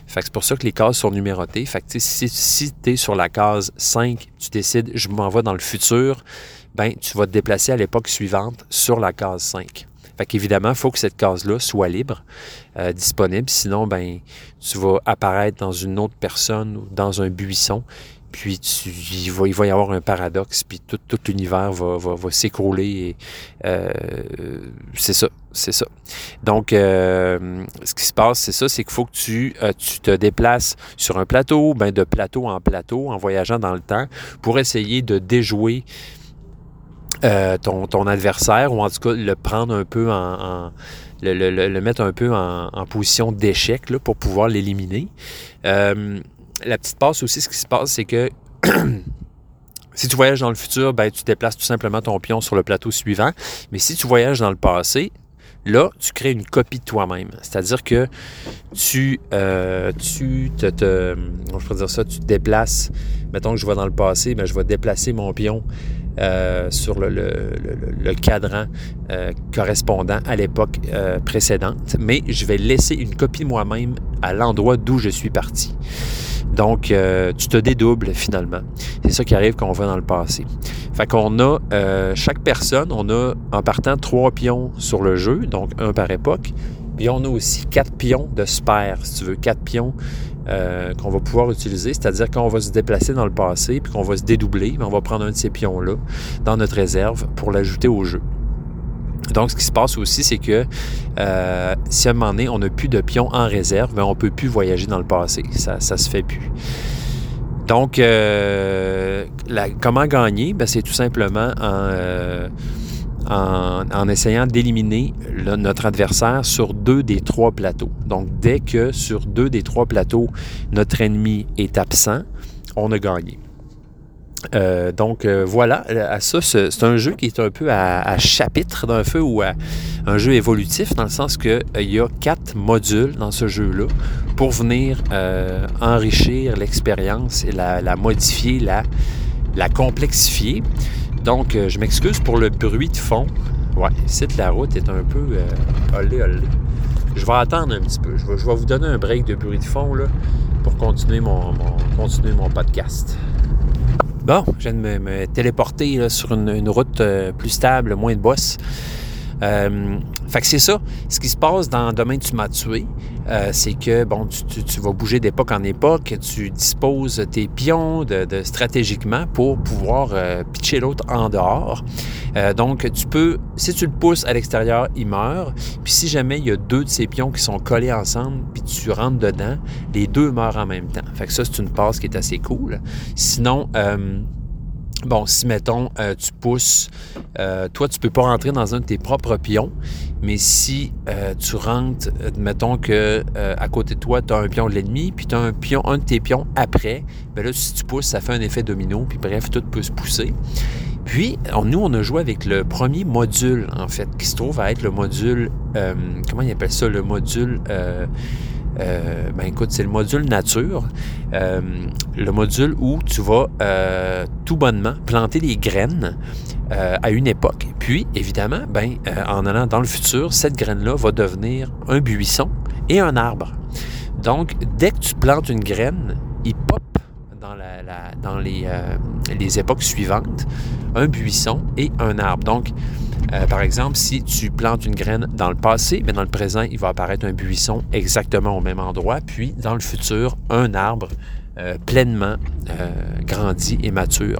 C'est pour ça que les cases sont numérotées. Si tu es sur la case 5, tu décides, je m'en vais dans le futur, ben, tu vas te déplacer à l'époque suivante sur la case 5. Fait qu'évidemment, il faut que cette case-là soit libre, euh, disponible. Sinon, ben, tu vas apparaître dans une autre personne ou dans un buisson. Puis tu, il, va, y avoir un paradoxe, puis tout, l'univers va, s'écrouler. euh, c'est ça, c'est ça. Donc, euh, ce qui se passe, c'est ça, c'est qu'il faut que tu, tu te déplaces sur un plateau, ben de plateau en plateau, en voyageant dans le temps, pour essayer de déjouer euh, ton, ton adversaire, ou en tout cas le prendre un peu en... le, le- mettre un peu en, en position d'échec pour pouvoir l'éliminer. Euh, la petite passe aussi, ce qui se passe, c'est que si tu voyages dans le futur, ben, tu déplaces tout simplement ton pion sur le plateau suivant. Mais si tu voyages dans le passé, là, tu crées une copie de toi-même. C'est-à-dire que tu, euh, tu te, je dire ça, tu te déplaces. Mettons que je vais dans le passé, ben, je vais déplacer mon pion euh, sur le, cadran euh, correspondant à l'époque euh, précédente, mais je vais laisser une copie moi-même à l'endroit d'où je suis parti. Donc, tu te dédoubles finalement. C'est ça qui arrive quand on va dans le passé. Fait qu'on a, chaque personne, on a en partant trois pions sur le jeu, donc un par époque. Puis on a aussi quatre pions de spare, si tu veux, quatre pions euh, qu'on va pouvoir utiliser. C'est-à-dire qu'on va se déplacer dans le passé, puis qu'on va se dédoubler, mais on va prendre un de ces pions-là dans notre réserve pour l'ajouter au jeu. Donc, ce qui se passe aussi, c'est que euh, si à un moment donné, on n'a plus de pions en réserve, ben, on ne peut plus voyager dans le passé. Ça ne se fait plus. Donc, euh, comment gagner? Ben, c'est tout simplement en, en, essayant d'éliminer notre adversaire sur deux des trois plateaux. Donc, dès que sur deux des trois plateaux, notre ennemi est absent, on a gagné. Euh, donc euh, voilà, à ça, c'est un jeu qui est un peu à, chapitre d'un feu ou à un jeu évolutif dans le sens que euh, y a quatre modules dans ce jeu-là pour venir enrichir l'expérience et la, modifier, la complexifier. Donc, euh, je m'excuse pour le bruit de fond. Ouais, ici, la route est un peu euh, olé, olé. Je vais attendre un petit peu. Je vais, vous donner un break de bruit de fond pour continuer mon, continuer mon podcast. Bon, je viens de me, téléporter sur une, route euh, plus stable, moins de boss. Euh, fait que c'est ça. Ce qui se passe dans Demain tu m'as tué, euh, c'est que bon, tu, vas bouger d'époque en époque, tu disposes tes pions de- stratégiquement pour pouvoir euh, pitcher l'autre en dehors. Euh, donc, tu peux, si tu le pousses à l'extérieur, il meurt. Puis si jamais il y a deux de ces pions qui sont collés ensemble, puis tu rentres dedans, les deux meurent en même temps. Fait que ça, c'est une passe qui est assez cool. Sinon, euh, Bon, si mettons, euh, tu pousses, euh, toi, tu peux pas rentrer dans un de tes propres pions, mais si euh, tu rentres, mettons que à côté de toi, tu as un pion de l'ennemi, puis tu as un pion, un de tes pions après, ben là, si tu pousses, ça fait un effet domino, puis bref, tout peut se pousser. Puis, nous, on a joué avec le premier module, en fait, qui se trouve à être le module, comment il appelle ça, le module, euh, ben écoute, c'est le module nature, Euh, le module où tu vas euh, tout bonnement planter des graines à une époque. Puis, évidemment, ben, en allant dans le futur, cette graine-là va devenir un buisson et un arbre. Donc, dès que tu plantes une graine, il pop dans, la- dans les, les époques suivantes un buisson et un arbre. Donc, euh, par exemple, si tu plantes une graine dans le passé, mais dans le présent, il va apparaître un buisson exactement au même endroit, puis dans le futur, un arbre euh, pleinement euh, grandi et mature.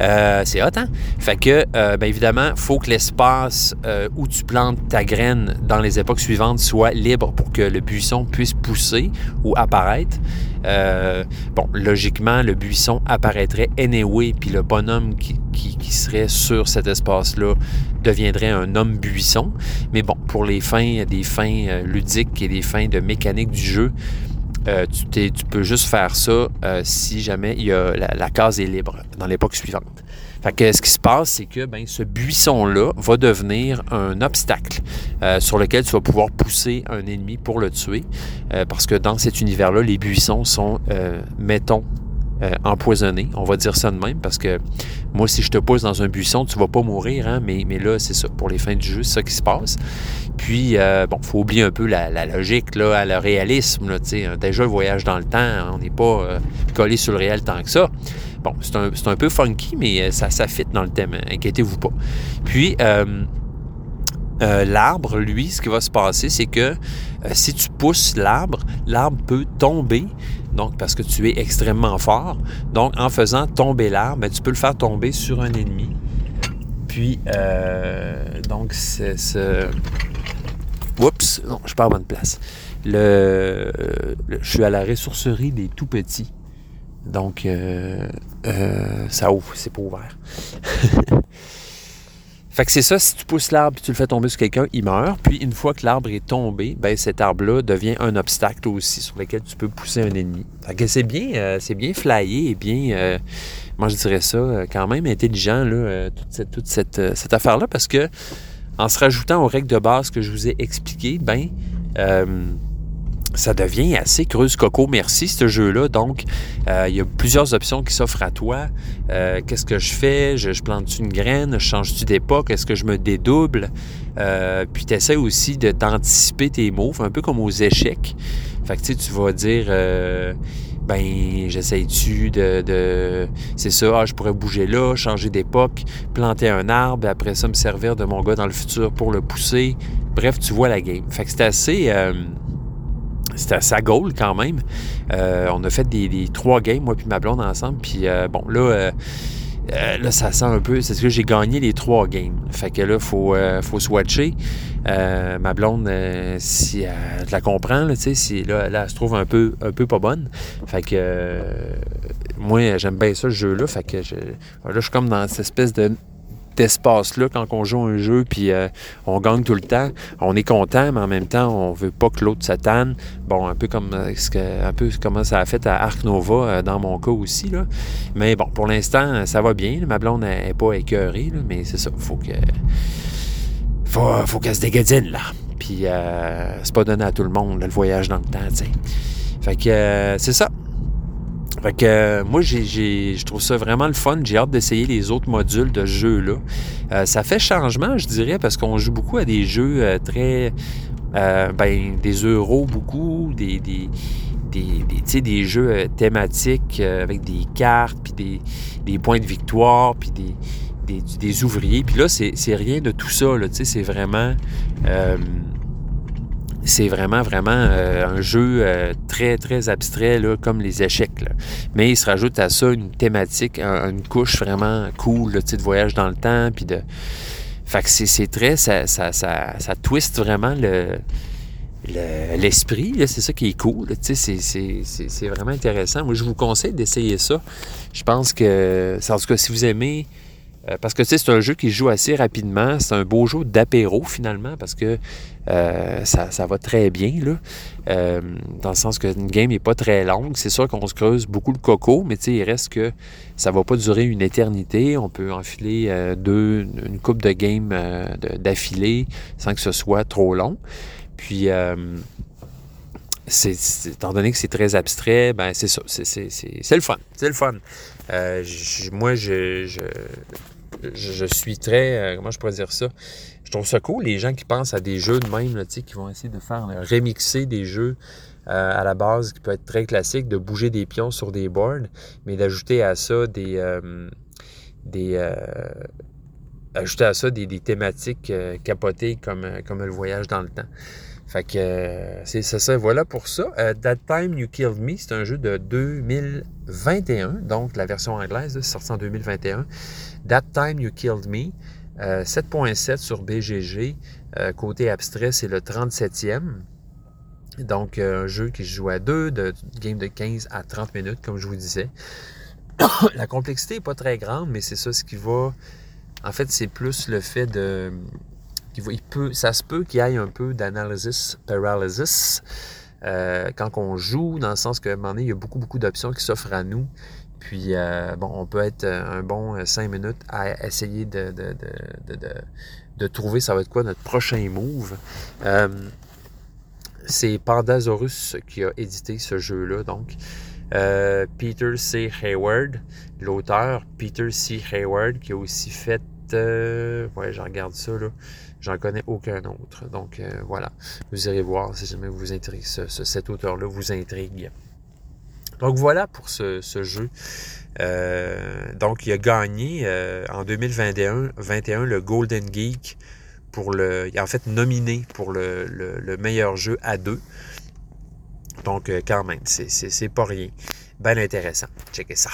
Euh, c'est hot, hein? Fait que, euh, bien évidemment, faut que l'espace euh, où tu plantes ta graine dans les époques suivantes soit libre pour que le buisson puisse pousser ou apparaître. Euh, bon, logiquement, le buisson apparaîtrait anyway, puis le bonhomme qui, qui- qui serait sur cet espace-là deviendrait un homme buisson. Mais bon, pour les fins, des fins euh, ludiques et des fins de mécanique du jeu, euh, tu, peux juste faire ça euh, si jamais la, case est libre dans l'époque suivante. Fait que ce qui se passe, c'est que ben, ce buisson-là va devenir un obstacle euh, sur lequel tu vas pouvoir pousser un ennemi pour le tuer. Parce que dans cet univers-là, les buissons sont, mettons, euh, empoisonnés. On va dire ça de même parce que moi, si je te pousse dans un buisson, tu vas pas mourir, hein, mais, mais là, c'est ça. Pour les fins du jeu, c'est ça qui se passe. Puis, euh, bon, faut oublier un peu la, logique, le réalisme. Là, tu sais. déjà, le voyage dans le temps, on n'est pas euh, collé sur le réel tant que ça. Bon, c'est un, un peu funky, mais ça, ça dans le thème, hein, inquiétez-vous pas. Puis, l'arbre, lui, ce qui va se passer, c'est que si tu pousses l'arbre, l'arbre peut tomber, donc parce que tu es extrêmement fort. Donc, en faisant tomber l'arbre, ben, tu peux le faire tomber sur un ennemi. Puis, euh, donc, c'est... c'est- Oups, non, je pas à bonne place. Je suis à la ressourcerie des tout petits. Donc, euh, euh, ça ouvre, c'est pas ouvert. fait que c'est ça, si tu pousses l'arbre et tu le fais tomber sur quelqu'un, il meurt. Puis une fois que l'arbre est tombé, ben cet arbre-là devient un obstacle aussi sur lequel tu peux pousser un ennemi. Fait que c'est bien, euh, bien flyé et bien, euh, moi je dirais ça, euh, quand même intelligent, là, toute cette, toute cette, affaire-là, parce que en se rajoutant aux règles de base que je vous ai expliquées, ben, ça devient assez creuse coco merci ce jeu-là. Donc, euh, il y a plusieurs options qui s'offrent à toi. Euh, Qu'est-ce que je fais? Je, je plante une graine? Je change-tu d'époque? Est-ce que je me dédouble? Euh, puis tu essaies aussi de- d'anticiper tes moves, un peu comme aux échecs. Fait que tu sais, tu vas dire ben j'essaye-tu de, c'est ça, ah, je pourrais bouger là, changer d'époque, planter un arbre, et après ça me servir de mon gars dans le futur pour le pousser. Bref, tu vois la game. Fait que c'est assez c'était à goal quand même. Euh, on a fait des, trois games, moi puis ma blonde ensemble. Puis euh, bon, là, euh, euh, là, ça sent un peu. C'est que j'ai gagné les trois games. Fait que là, il faut, faut swatcher. Ma blonde, si elle je la comprend, là, si là, elle se trouve un peu, un peu pas bonne. Fait que moi, j'aime bien ça, ce jeu-là. Fait que je, là, je suis comme dans cette espèce de d'espace-là quand on joue un jeu puis euh, on gagne tout le temps. On est content, mais en même temps, on veut pas que l'autre se tanne. Bon, un peu comme euh, un peu comment ça a fait à Arc Nova euh, dans mon cas aussi. Là. Mais bon, pour l'instant, ça va bien. Ma blonde n'est pas écœurée, là, mais c'est ça. Faut que. Faut, faut qu'elle se dégadine, là. Puis euh, c'est pas donné à tout le monde, le voyage dans le temps, tu. Fait que c'est ça. Fait que euh, moi, j'ai, je trouve ça vraiment le fun. J'ai hâte d'essayer les autres modules de ce jeu-là. Euh, ça fait changement, je dirais, parce qu'on joue beaucoup à des jeux euh, très. euh, ben, des euros beaucoup, des, des, des, des, des jeux euh, thématiques euh, avec des cartes, puis des, des points de victoire, puis des, des, des ouvriers. Puis là, c'est, rien de tout ça. Là, c'est vraiment. C'est vraiment, vraiment euh, un jeu euh, très, très abstrait, comme les échecs. Mais il se rajoute à ça une thématique, un- une couche vraiment cool, sais, de voyage dans le temps, puis de... Fait que c'est- très... Ça, ça, ça, ça twiste vraiment le le- l'esprit, c'est ça qui est cool. c'est vraiment intéressant. Moi, je vous conseille d'essayer ça. Je pense que, en tout cas, si vous aimez, euh, parce que c'est un jeu qui se joue assez rapidement. C'est un beau jeu d'apéro finalement, parce que euh, ça, ça va très bien, là. Euh, dans le sens qu'une game n'est pas très longue. C'est sûr qu'on se creuse beaucoup le coco, mais il reste que ça va pas durer une éternité. On peut enfiler deux, une coupe de de- d'affilée sans que ce soit trop long. Puis, étant donné que c'est très abstrait, ben c'est ça. C'est, le fun. C'est le fun. Moi, je, je- suis très. euh, comment je pourrais dire ça? Je trouve ça cool, les gens qui pensent à des jeux de même, là, qui vont essayer de faire euh, remixer des jeux euh, à la base qui peut être très classique, de bouger des pions sur des boards, mais d'ajouter à ça des. des ajouter à ça des, des thématiques capotées comme, comme le voyage dans le temps. Fait que c'est ça, voilà pour ça. That Time You Killed Me, c'est un jeu de 2021, donc la version anglaise, là, c'est sorti en 2021. That Time You Killed Me, euh, 7.7 sur BGG. Euh, côté abstrait, c'est le 37e. Donc, euh, un jeu qui se joue à deux, de game de 15 à 30 minutes, comme je vous disais. la complexité n'est pas très grande, mais c'est ça ce qui va. En fait, c'est plus le fait de. ça se peut qu'il y ait un peu d'analysis paralysis euh, quand on joue, dans le sens qu'à un moment donné, il y a beaucoup, beaucoup d'options qui s'offrent à nous. Puis, euh, bon, on peut être euh, un bon 5 minutes à essayer de, trouver ça va être quoi notre prochain move. Euh, c'est Pandasaurus qui a édité ce jeu-là, donc. Euh, Peter C. Hayward, l'auteur, Peter C. Hayward, qui a aussi fait. euh, ouais, je regarde ça, là. J'en connais aucun autre. Donc, euh, voilà. Vous irez voir si jamais vous intrigue, ce- ce- cet auteur-là vous intrigue. Donc, voilà pour ce, jeu. Euh, donc, il a gagné euh, en 2021 21, le Golden Geek pour le. Il a en fait nominé pour le, le- le meilleur jeu à deux. Donc, euh, quand même, c'est- pas rien. Ben intéressant. Checkez ça.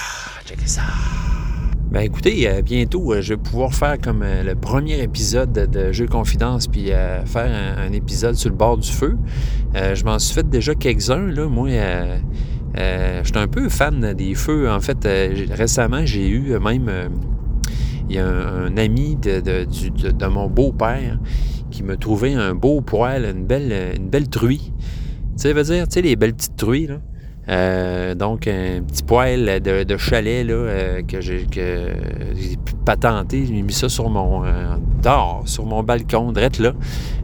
Checkez ça. Ben écoutez, bientôt, je vais pouvoir faire comme le premier épisode de, Jeux Confidence, puis faire un, épisode sur le bord du feu. Je m'en suis fait déjà quelques-uns, là. Moi, euh, je suis un peu fan des feux. En fait, euh, récemment, j'ai eu même... euh, il y a un, ami de, mon beau-père qui m'a trouvé un beau poêle, une belle, une belle truie. Tu sais, veut dire, tu sais, les belles petites truies, là? Euh, donc, un petit poêle de, chalet là, euh, que j'ai que j'ai mis ça sur mon euh, dehors, sur mon balcon, drette là,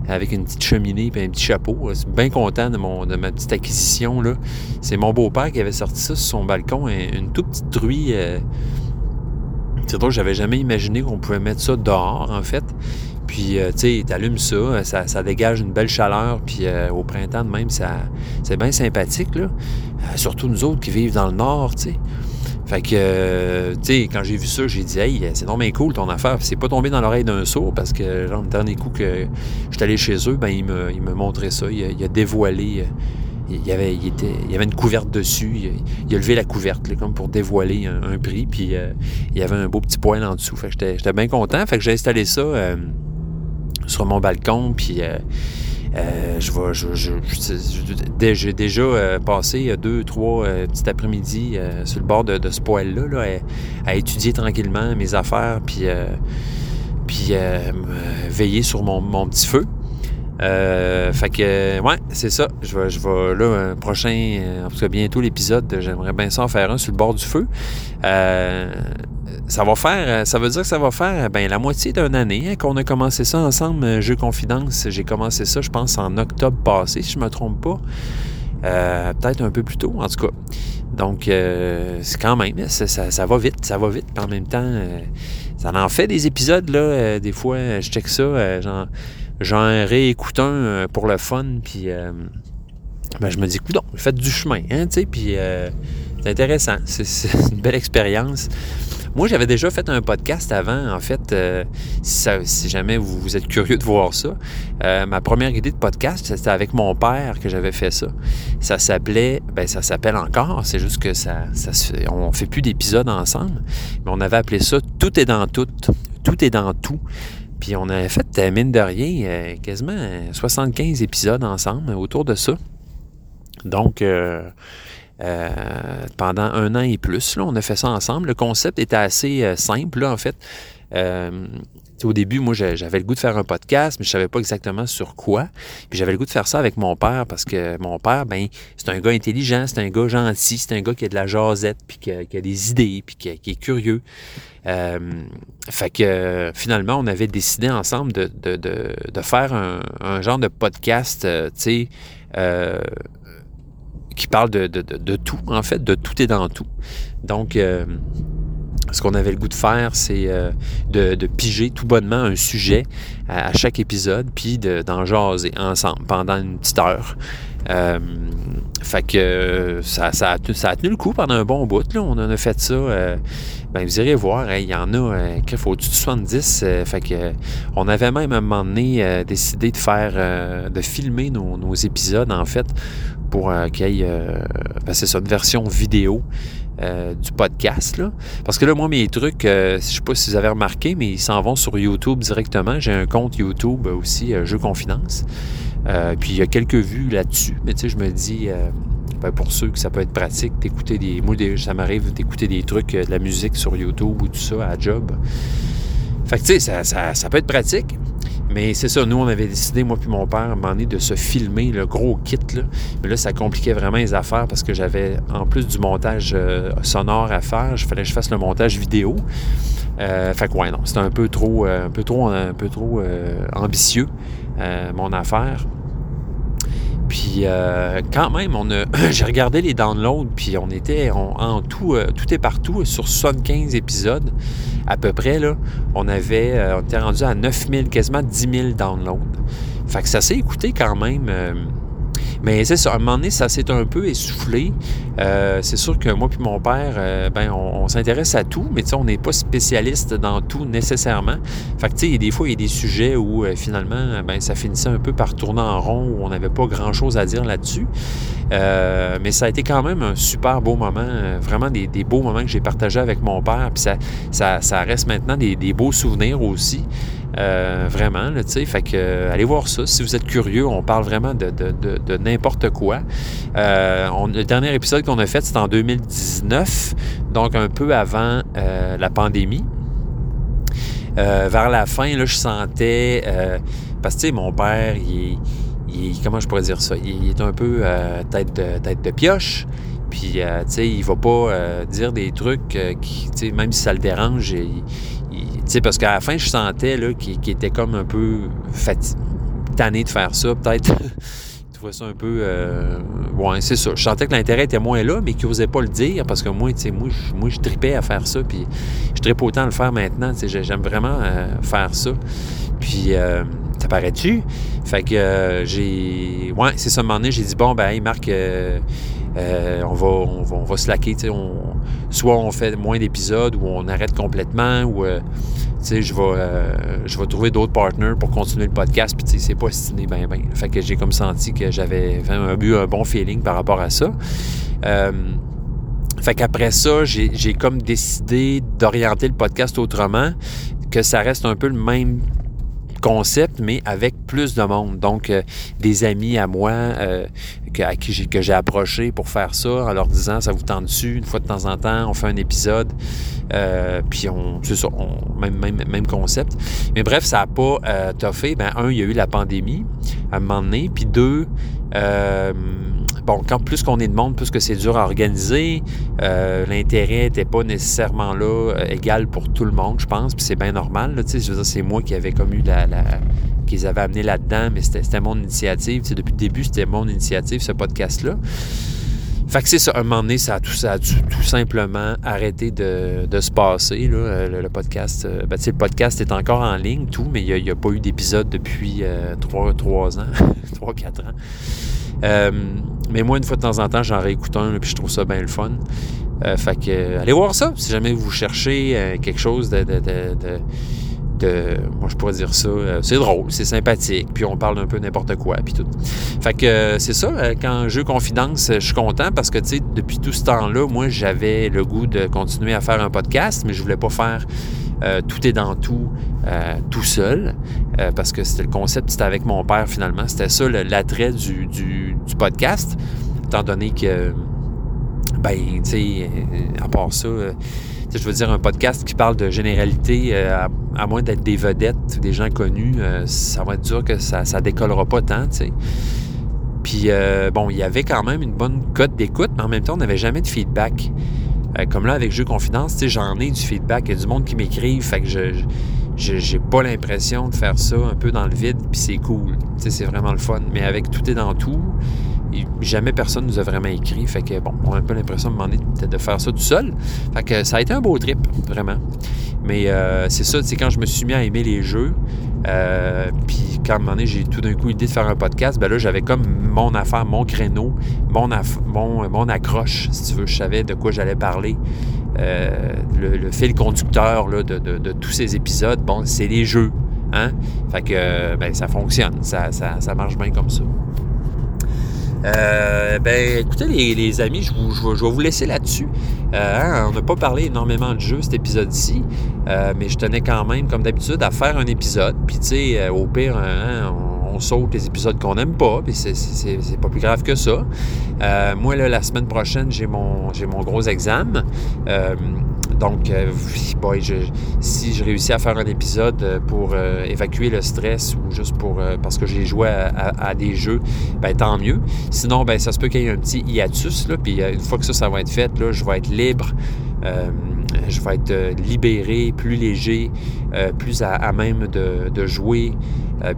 avec une petite cheminée et un petit chapeau. Je suis bien content de, mon, de ma petite acquisition. C'est mon beau-père qui avait sorti ça sur son balcon, un- une toute petite truie. c'est drôle, j'avais jamais imaginé qu'on pouvait mettre ça dehors, en fait. Puis, euh, tu sais, t'allumes ça, ça, ça dégage une belle chaleur, puis euh, au printemps de même, ça, c'est bien sympathique, là. Euh, surtout nous autres qui vivent dans le nord, tu sais. Fait que, euh, tu sais, quand j'ai vu ça, j'ai dit, hey, c'est non bien cool ton affaire. C'est pas tombé dans l'oreille d'un sourd parce que, genre, le dernier coup que je suis allé chez eux, ben, il me, il me montrait ça. Il a, il a dévoilé. euh, il y, avait, il, avait une couverte dessus. Il a, levé la couverte, comme pour dévoiler un, un prix. Puis euh, il y avait un beau petit poêle en dessous. Fait que j'étais, j'étais bien content. Fait que j'ai installé ça euh, sur mon balcon. Puis. euh, euh, je j'ai déjà euh, passé deux, trois petits après-midi sur le bord de, ce poêle-là, là, à, étudier tranquillement mes affaires, puis, puis veiller sur mon, mon petit feu. Euh, fait que, ouais, c'est ça. Je vais, je vais là, un prochain, euh, en tout cas bientôt l'épisode, j'aimerais bien ça en faire un sur le bord du feu. Euh, ça va faire, ça veut dire que ça va faire ben, la moitié d'une année hein, qu'on a commencé ça ensemble, euh, Jeux Confidence. J'ai commencé ça, je pense, en octobre passé, si je me trompe pas. Euh, peut-être un peu plus tôt, en tout cas. Donc, euh, c'est quand même, ça, ça- ça va vite, ça va vite. Puis en même temps, euh, ça en fait des épisodes, là. euh, des fois, euh, je check ça, euh, j'en, réécoute un euh, pour le fun, puis euh, ben, je me dis, coudon, faites du chemin, hein, tu sais, puis euh, c'est intéressant. C'est, une belle expérience. Moi, j'avais déjà fait un podcast avant, en fait, si, jamais vous, êtes curieux de voir ça. Ma première idée de podcast, c'était avec mon père que j'avais fait ça. Ça s'appelait, ben ça s'appelle encore, c'est juste que ça, ça fait- on fait plus d'épisodes ensemble, mais on avait appelé ça Tout est dans tout, tout est dans tout. Puis on avait fait, euh, mine de rien, euh, quasiment euh, 75 épisodes ensemble autour de ça. Donc, euh, pendant un an et plus, on a fait ça ensemble. Le concept était assez simple, en fait. Au début, moi, j'avais le goût de faire un podcast, mais je savais pas exactement sur quoi. Puis j'avais le goût de faire ça avec mon père parce que mon père, ben, c'est un gars intelligent, c'est un gars gentil, c'est un gars qui a de la jasette, puis qui a, des idées, puis qui, est curieux. Euh, fait que finalement, on avait décidé ensemble de, faire un, genre de podcast, euh, tu sais, euh, qui parle de- de tout, en fait, de tout et dans tout. Donc, euh, ce qu'on avait le goût de faire, c'est euh, de, piger tout bonnement un sujet à, chaque épisode, puis de- d'en jaser ensemble pendant une petite heure. Euh, fait que euh, ça, a tenu, le coup pendant un bon bout. Là. On en a fait ça. ben, vous irez voir, hein, il y en a qu'il faut de 70. euh, fait que, on avait même à un moment donné décidé de faire, de filmer nos, épisodes en fait pour qu'il y ait, ben, c'est ça, une version vidéo euh, du podcast. Là. Parce que là, moi, mes trucs, euh, je sais pas si vous avez remarqué, mais ils s'en vont sur YouTube directement. J'ai un compte YouTube aussi, euh, Jeux Confidence. Euh, puis il y a quelques vues là-dessus. Mais tu sais, je me dis, euh, ben, pour ceux que ça peut être pratique, d'écouter des. Moi, ça m'arrive d'écouter des trucs, de la musique sur YouTube ou tout ça à job. Fait que tu sais, ça, ça- ça peut être pratique. Mais c'est ça, nous, on avait décidé, moi puis mon père, à un moment donné, de se filmer, le gros kit. Là. Mais là, ça compliquait vraiment les affaires parce que j'avais, en plus du montage euh, sonore à faire, il fallait que je fasse le montage vidéo. Euh, fait que ouais, non, c'était un peu trop, euh, un peu trop, un peu trop ambitieux, mon affaire. Puis euh, quand même, on a, j'ai regardé les downloads, puis on était on- en tout, euh, tout est partout, sur 75 épisodes à peu près, là, on avait, euh, on était rendu à 9000, quasiment 10 000 downloads. Fait que ça s'est écouté quand même. Mais c'est ça, à un moment donné, ça s'est un peu essoufflé. Euh, c'est sûr que moi puis mon père, euh, ben, on, s'intéresse à tout, mais on n'est pas spécialiste dans tout nécessairement. Fait que des fois, il y a des sujets où euh, finalement, ben, ça finissait un peu par tourner en rond, où on n'avait pas grand-chose à dire là-dessus. Mais ça a été quand même un super beau moment, vraiment des, beaux moments que j'ai partagés avec mon père. Ça, ça, ça reste maintenant des beaux souvenirs aussi. Euh, vraiment, tu sais. Fait que, euh, allez voir ça. Si vous êtes curieux, on parle vraiment de, de- de- n'importe quoi. Euh, le dernier épisode qu'on a fait, c'était en 2019, donc un peu avant la pandémie. Vers la fin, là, je sentais. parce que, tu sais, mon père, il il Comment je pourrais dire ça? Il, est un peu tête, de, tête de pioche. Puis, tu sais, il va pas dire des trucs qui, même si ça le dérange, il, parce qu'à la fin, je sentais qu'il, était comme un peu fatigué, tanné de faire ça, peut-être. Il trouvait ça un peu. Euh, ouais, c'est ça. Je sentais que l'intérêt était moins là, mais qu'il n'osait pas le dire parce que moi, tu sais, moi, je, moi, je tripais à faire ça. Puis je tripe autant à le faire maintenant. Tu sais, j'ai- j'aime vraiment euh, faire ça. Puis, euh, ça paraît-tu? Fait que euh, j'ai. Ouais, c'est ça, un moment donné, j'ai dit, bon, ben, hey, Marc, euh, on, va, on, va, on va sais, On, soit on fait moins d'épisodes ou on arrête complètement ou. euh, je vais, euh, je vais trouver d'autres partners pour continuer le podcast, puis c'est pas stiné bien, bien. Fait que j'ai comme senti que j'avais eu un bon feeling par rapport à ça. Fait qu'après ça, j'ai comme décidé d'orienter le podcast autrement, que ça reste un peu le même concept, mais avec plus de monde. Donc, euh, des amis à moi euh, à qui j'ai, que j'ai approché pour faire ça, en leur disant, ça vous tente dessus, une fois de temps en temps, on fait un épisode, euh, puis on, c'est ça, même, concept. Mais bref, ça n'a pas euh, toffé. Ben, un, il y a eu la pandémie à un moment donné, puis deux, bon, quand plus qu'on est de monde, plus que c'est dur à organiser, euh, l'intérêt n'était pas nécessairement là euh, égal pour tout le monde, je pense, puis c'est bien normal. Là, je veux dire, c'est moi qui avais comme eu la, la qu'ils avaient amené là-dedans, mais c'était mon initiative. T'sais, depuis le début, c'était mon initiative, ce podcast-là. Fait que c'est ça, un moment donné, ça a tout, simplement arrêté de, de, se passer. Là, le, le podcast, ben, le podcast est encore en ligne, tout, mais il n'y a, a, pas eu d'épisode depuis 3, 3 ans, 3-4 ans. Euh, mais moi, une fois de temps en temps, j'en réécoute un, puis je trouve ça bien le fun. Euh, fait que, euh, allez voir ça, si jamais vous cherchez euh, quelque chose de, de, de, de, moi je pourrais dire ça, c'est drôle, c'est sympathique, puis on parle un peu n'importe quoi, puis tout. Fait que c'est ça, quand Jeu Confidence, je suis content parce que, tu sais, depuis tout ce temps-là, moi j'avais le goût de continuer à faire un podcast, mais je voulais pas faire euh, tout est dans tout, euh, tout seul, euh, parce que c'était le concept, c'était avec mon père finalement. C'était ça l'attrait du, du, du, podcast, étant donné que, ben, tu sais, à part ça, je veux dire, un podcast qui parle de généralité, à, à, moins d'être des vedettes, des gens connus, ça va être dur que ça, ça décollera pas tant, tu sais. Puis, bon, il y avait quand même une bonne cote d'écoute, mais en même temps, on n'avait jamais de feedback. Euh, comme là, avec Jeux Confidence, j'en ai du feedback. Il y a du monde qui m'écrive. Fait que je j'ai pas l'impression de faire ça un peu dans le vide, puis c'est cool. C'est vraiment le fun. Mais avec Tout est dans tout, jamais personne nous a vraiment écrit. Fait que bon, on a un peu l'impression de de faire ça tout seul. Fait que ça a été un beau trip, vraiment. Mais euh, c'est ça, c'est quand je me suis mis à aimer les jeux, euh, puis quand moment donné, j'ai tout d'un coup l'idée de faire un podcast, ben là, j'avais comme mon affaire, mon créneau, mon, mon, mon accroche, si tu veux. Je savais de quoi j'allais parler. Euh, le, le, fil conducteur là, de, de, de, tous ces épisodes, bon, c'est les jeux. Hein? Fait que ben, ça fonctionne, ça, ça, ça marche bien comme ça. Euh, ben, écoutez, les, les amis, je, vous, je, je, vais vous laisser là-dessus. Euh, hein, on n'a pas parlé énormément de jeux cet épisode-ci, euh, mais je tenais quand même, comme d'habitude, à faire un épisode. Puis, tu sais, au pire, hein, on, saute les épisodes qu'on n'aime pas, puis c'est pas plus grave que ça. Euh, moi, là, la semaine prochaine, j'ai mon, mon gros examen. Donc, euh, boy, si je réussis à faire un épisode pour euh, évacuer le stress ou juste pour euh, parce que j'ai joué à, à, des jeux, ben tant mieux. Sinon, ben ça se peut qu'il y ait un petit hiatus, là, puis une fois que ça, ça va être fait, là, je vais être libre. je vais être libéré, plus léger, plus à, à même de, de jouer,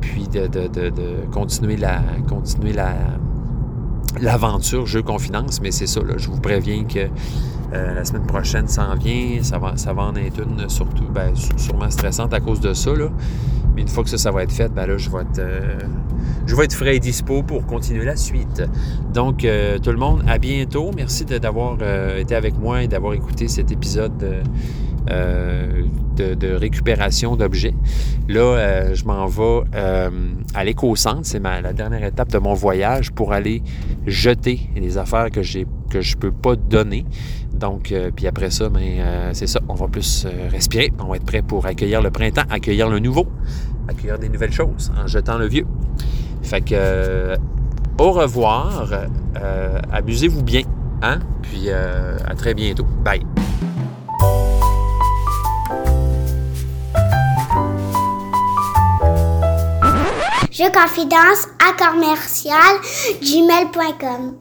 puis de, de, de, continuer la continuer la l'aventure jeu confidence, mais c'est ça, je vous préviens que euh, la semaine prochaine s'en vient, ça va, ça va en être une surtout, ben, sûrement stressante à cause de ça, mais une fois que ça, va être fait, ben là, je vais être, euh, je frais et dispo pour continuer la suite. Donc, euh, tout le monde, à bientôt. Merci d'avoir été avec moi et d'avoir écouté cet épisode euh, de, récupération d'objets. Là, euh, je m'en vais euh, à l'éco-centre. C'est la dernière étape de mon voyage pour aller jeter les affaires que que je peux pas donner. Donc, puis après ça, ben, c'est ça. On va plus respirer. On va être prêt pour accueillir le printemps, accueillir le nouveau, accueillir des nouvelles choses en jetant le vieux. Fait que, au revoir. Amusez-vous bien. Hein? Puis à très bientôt. Bye. Je confidence à commercial gmail.com.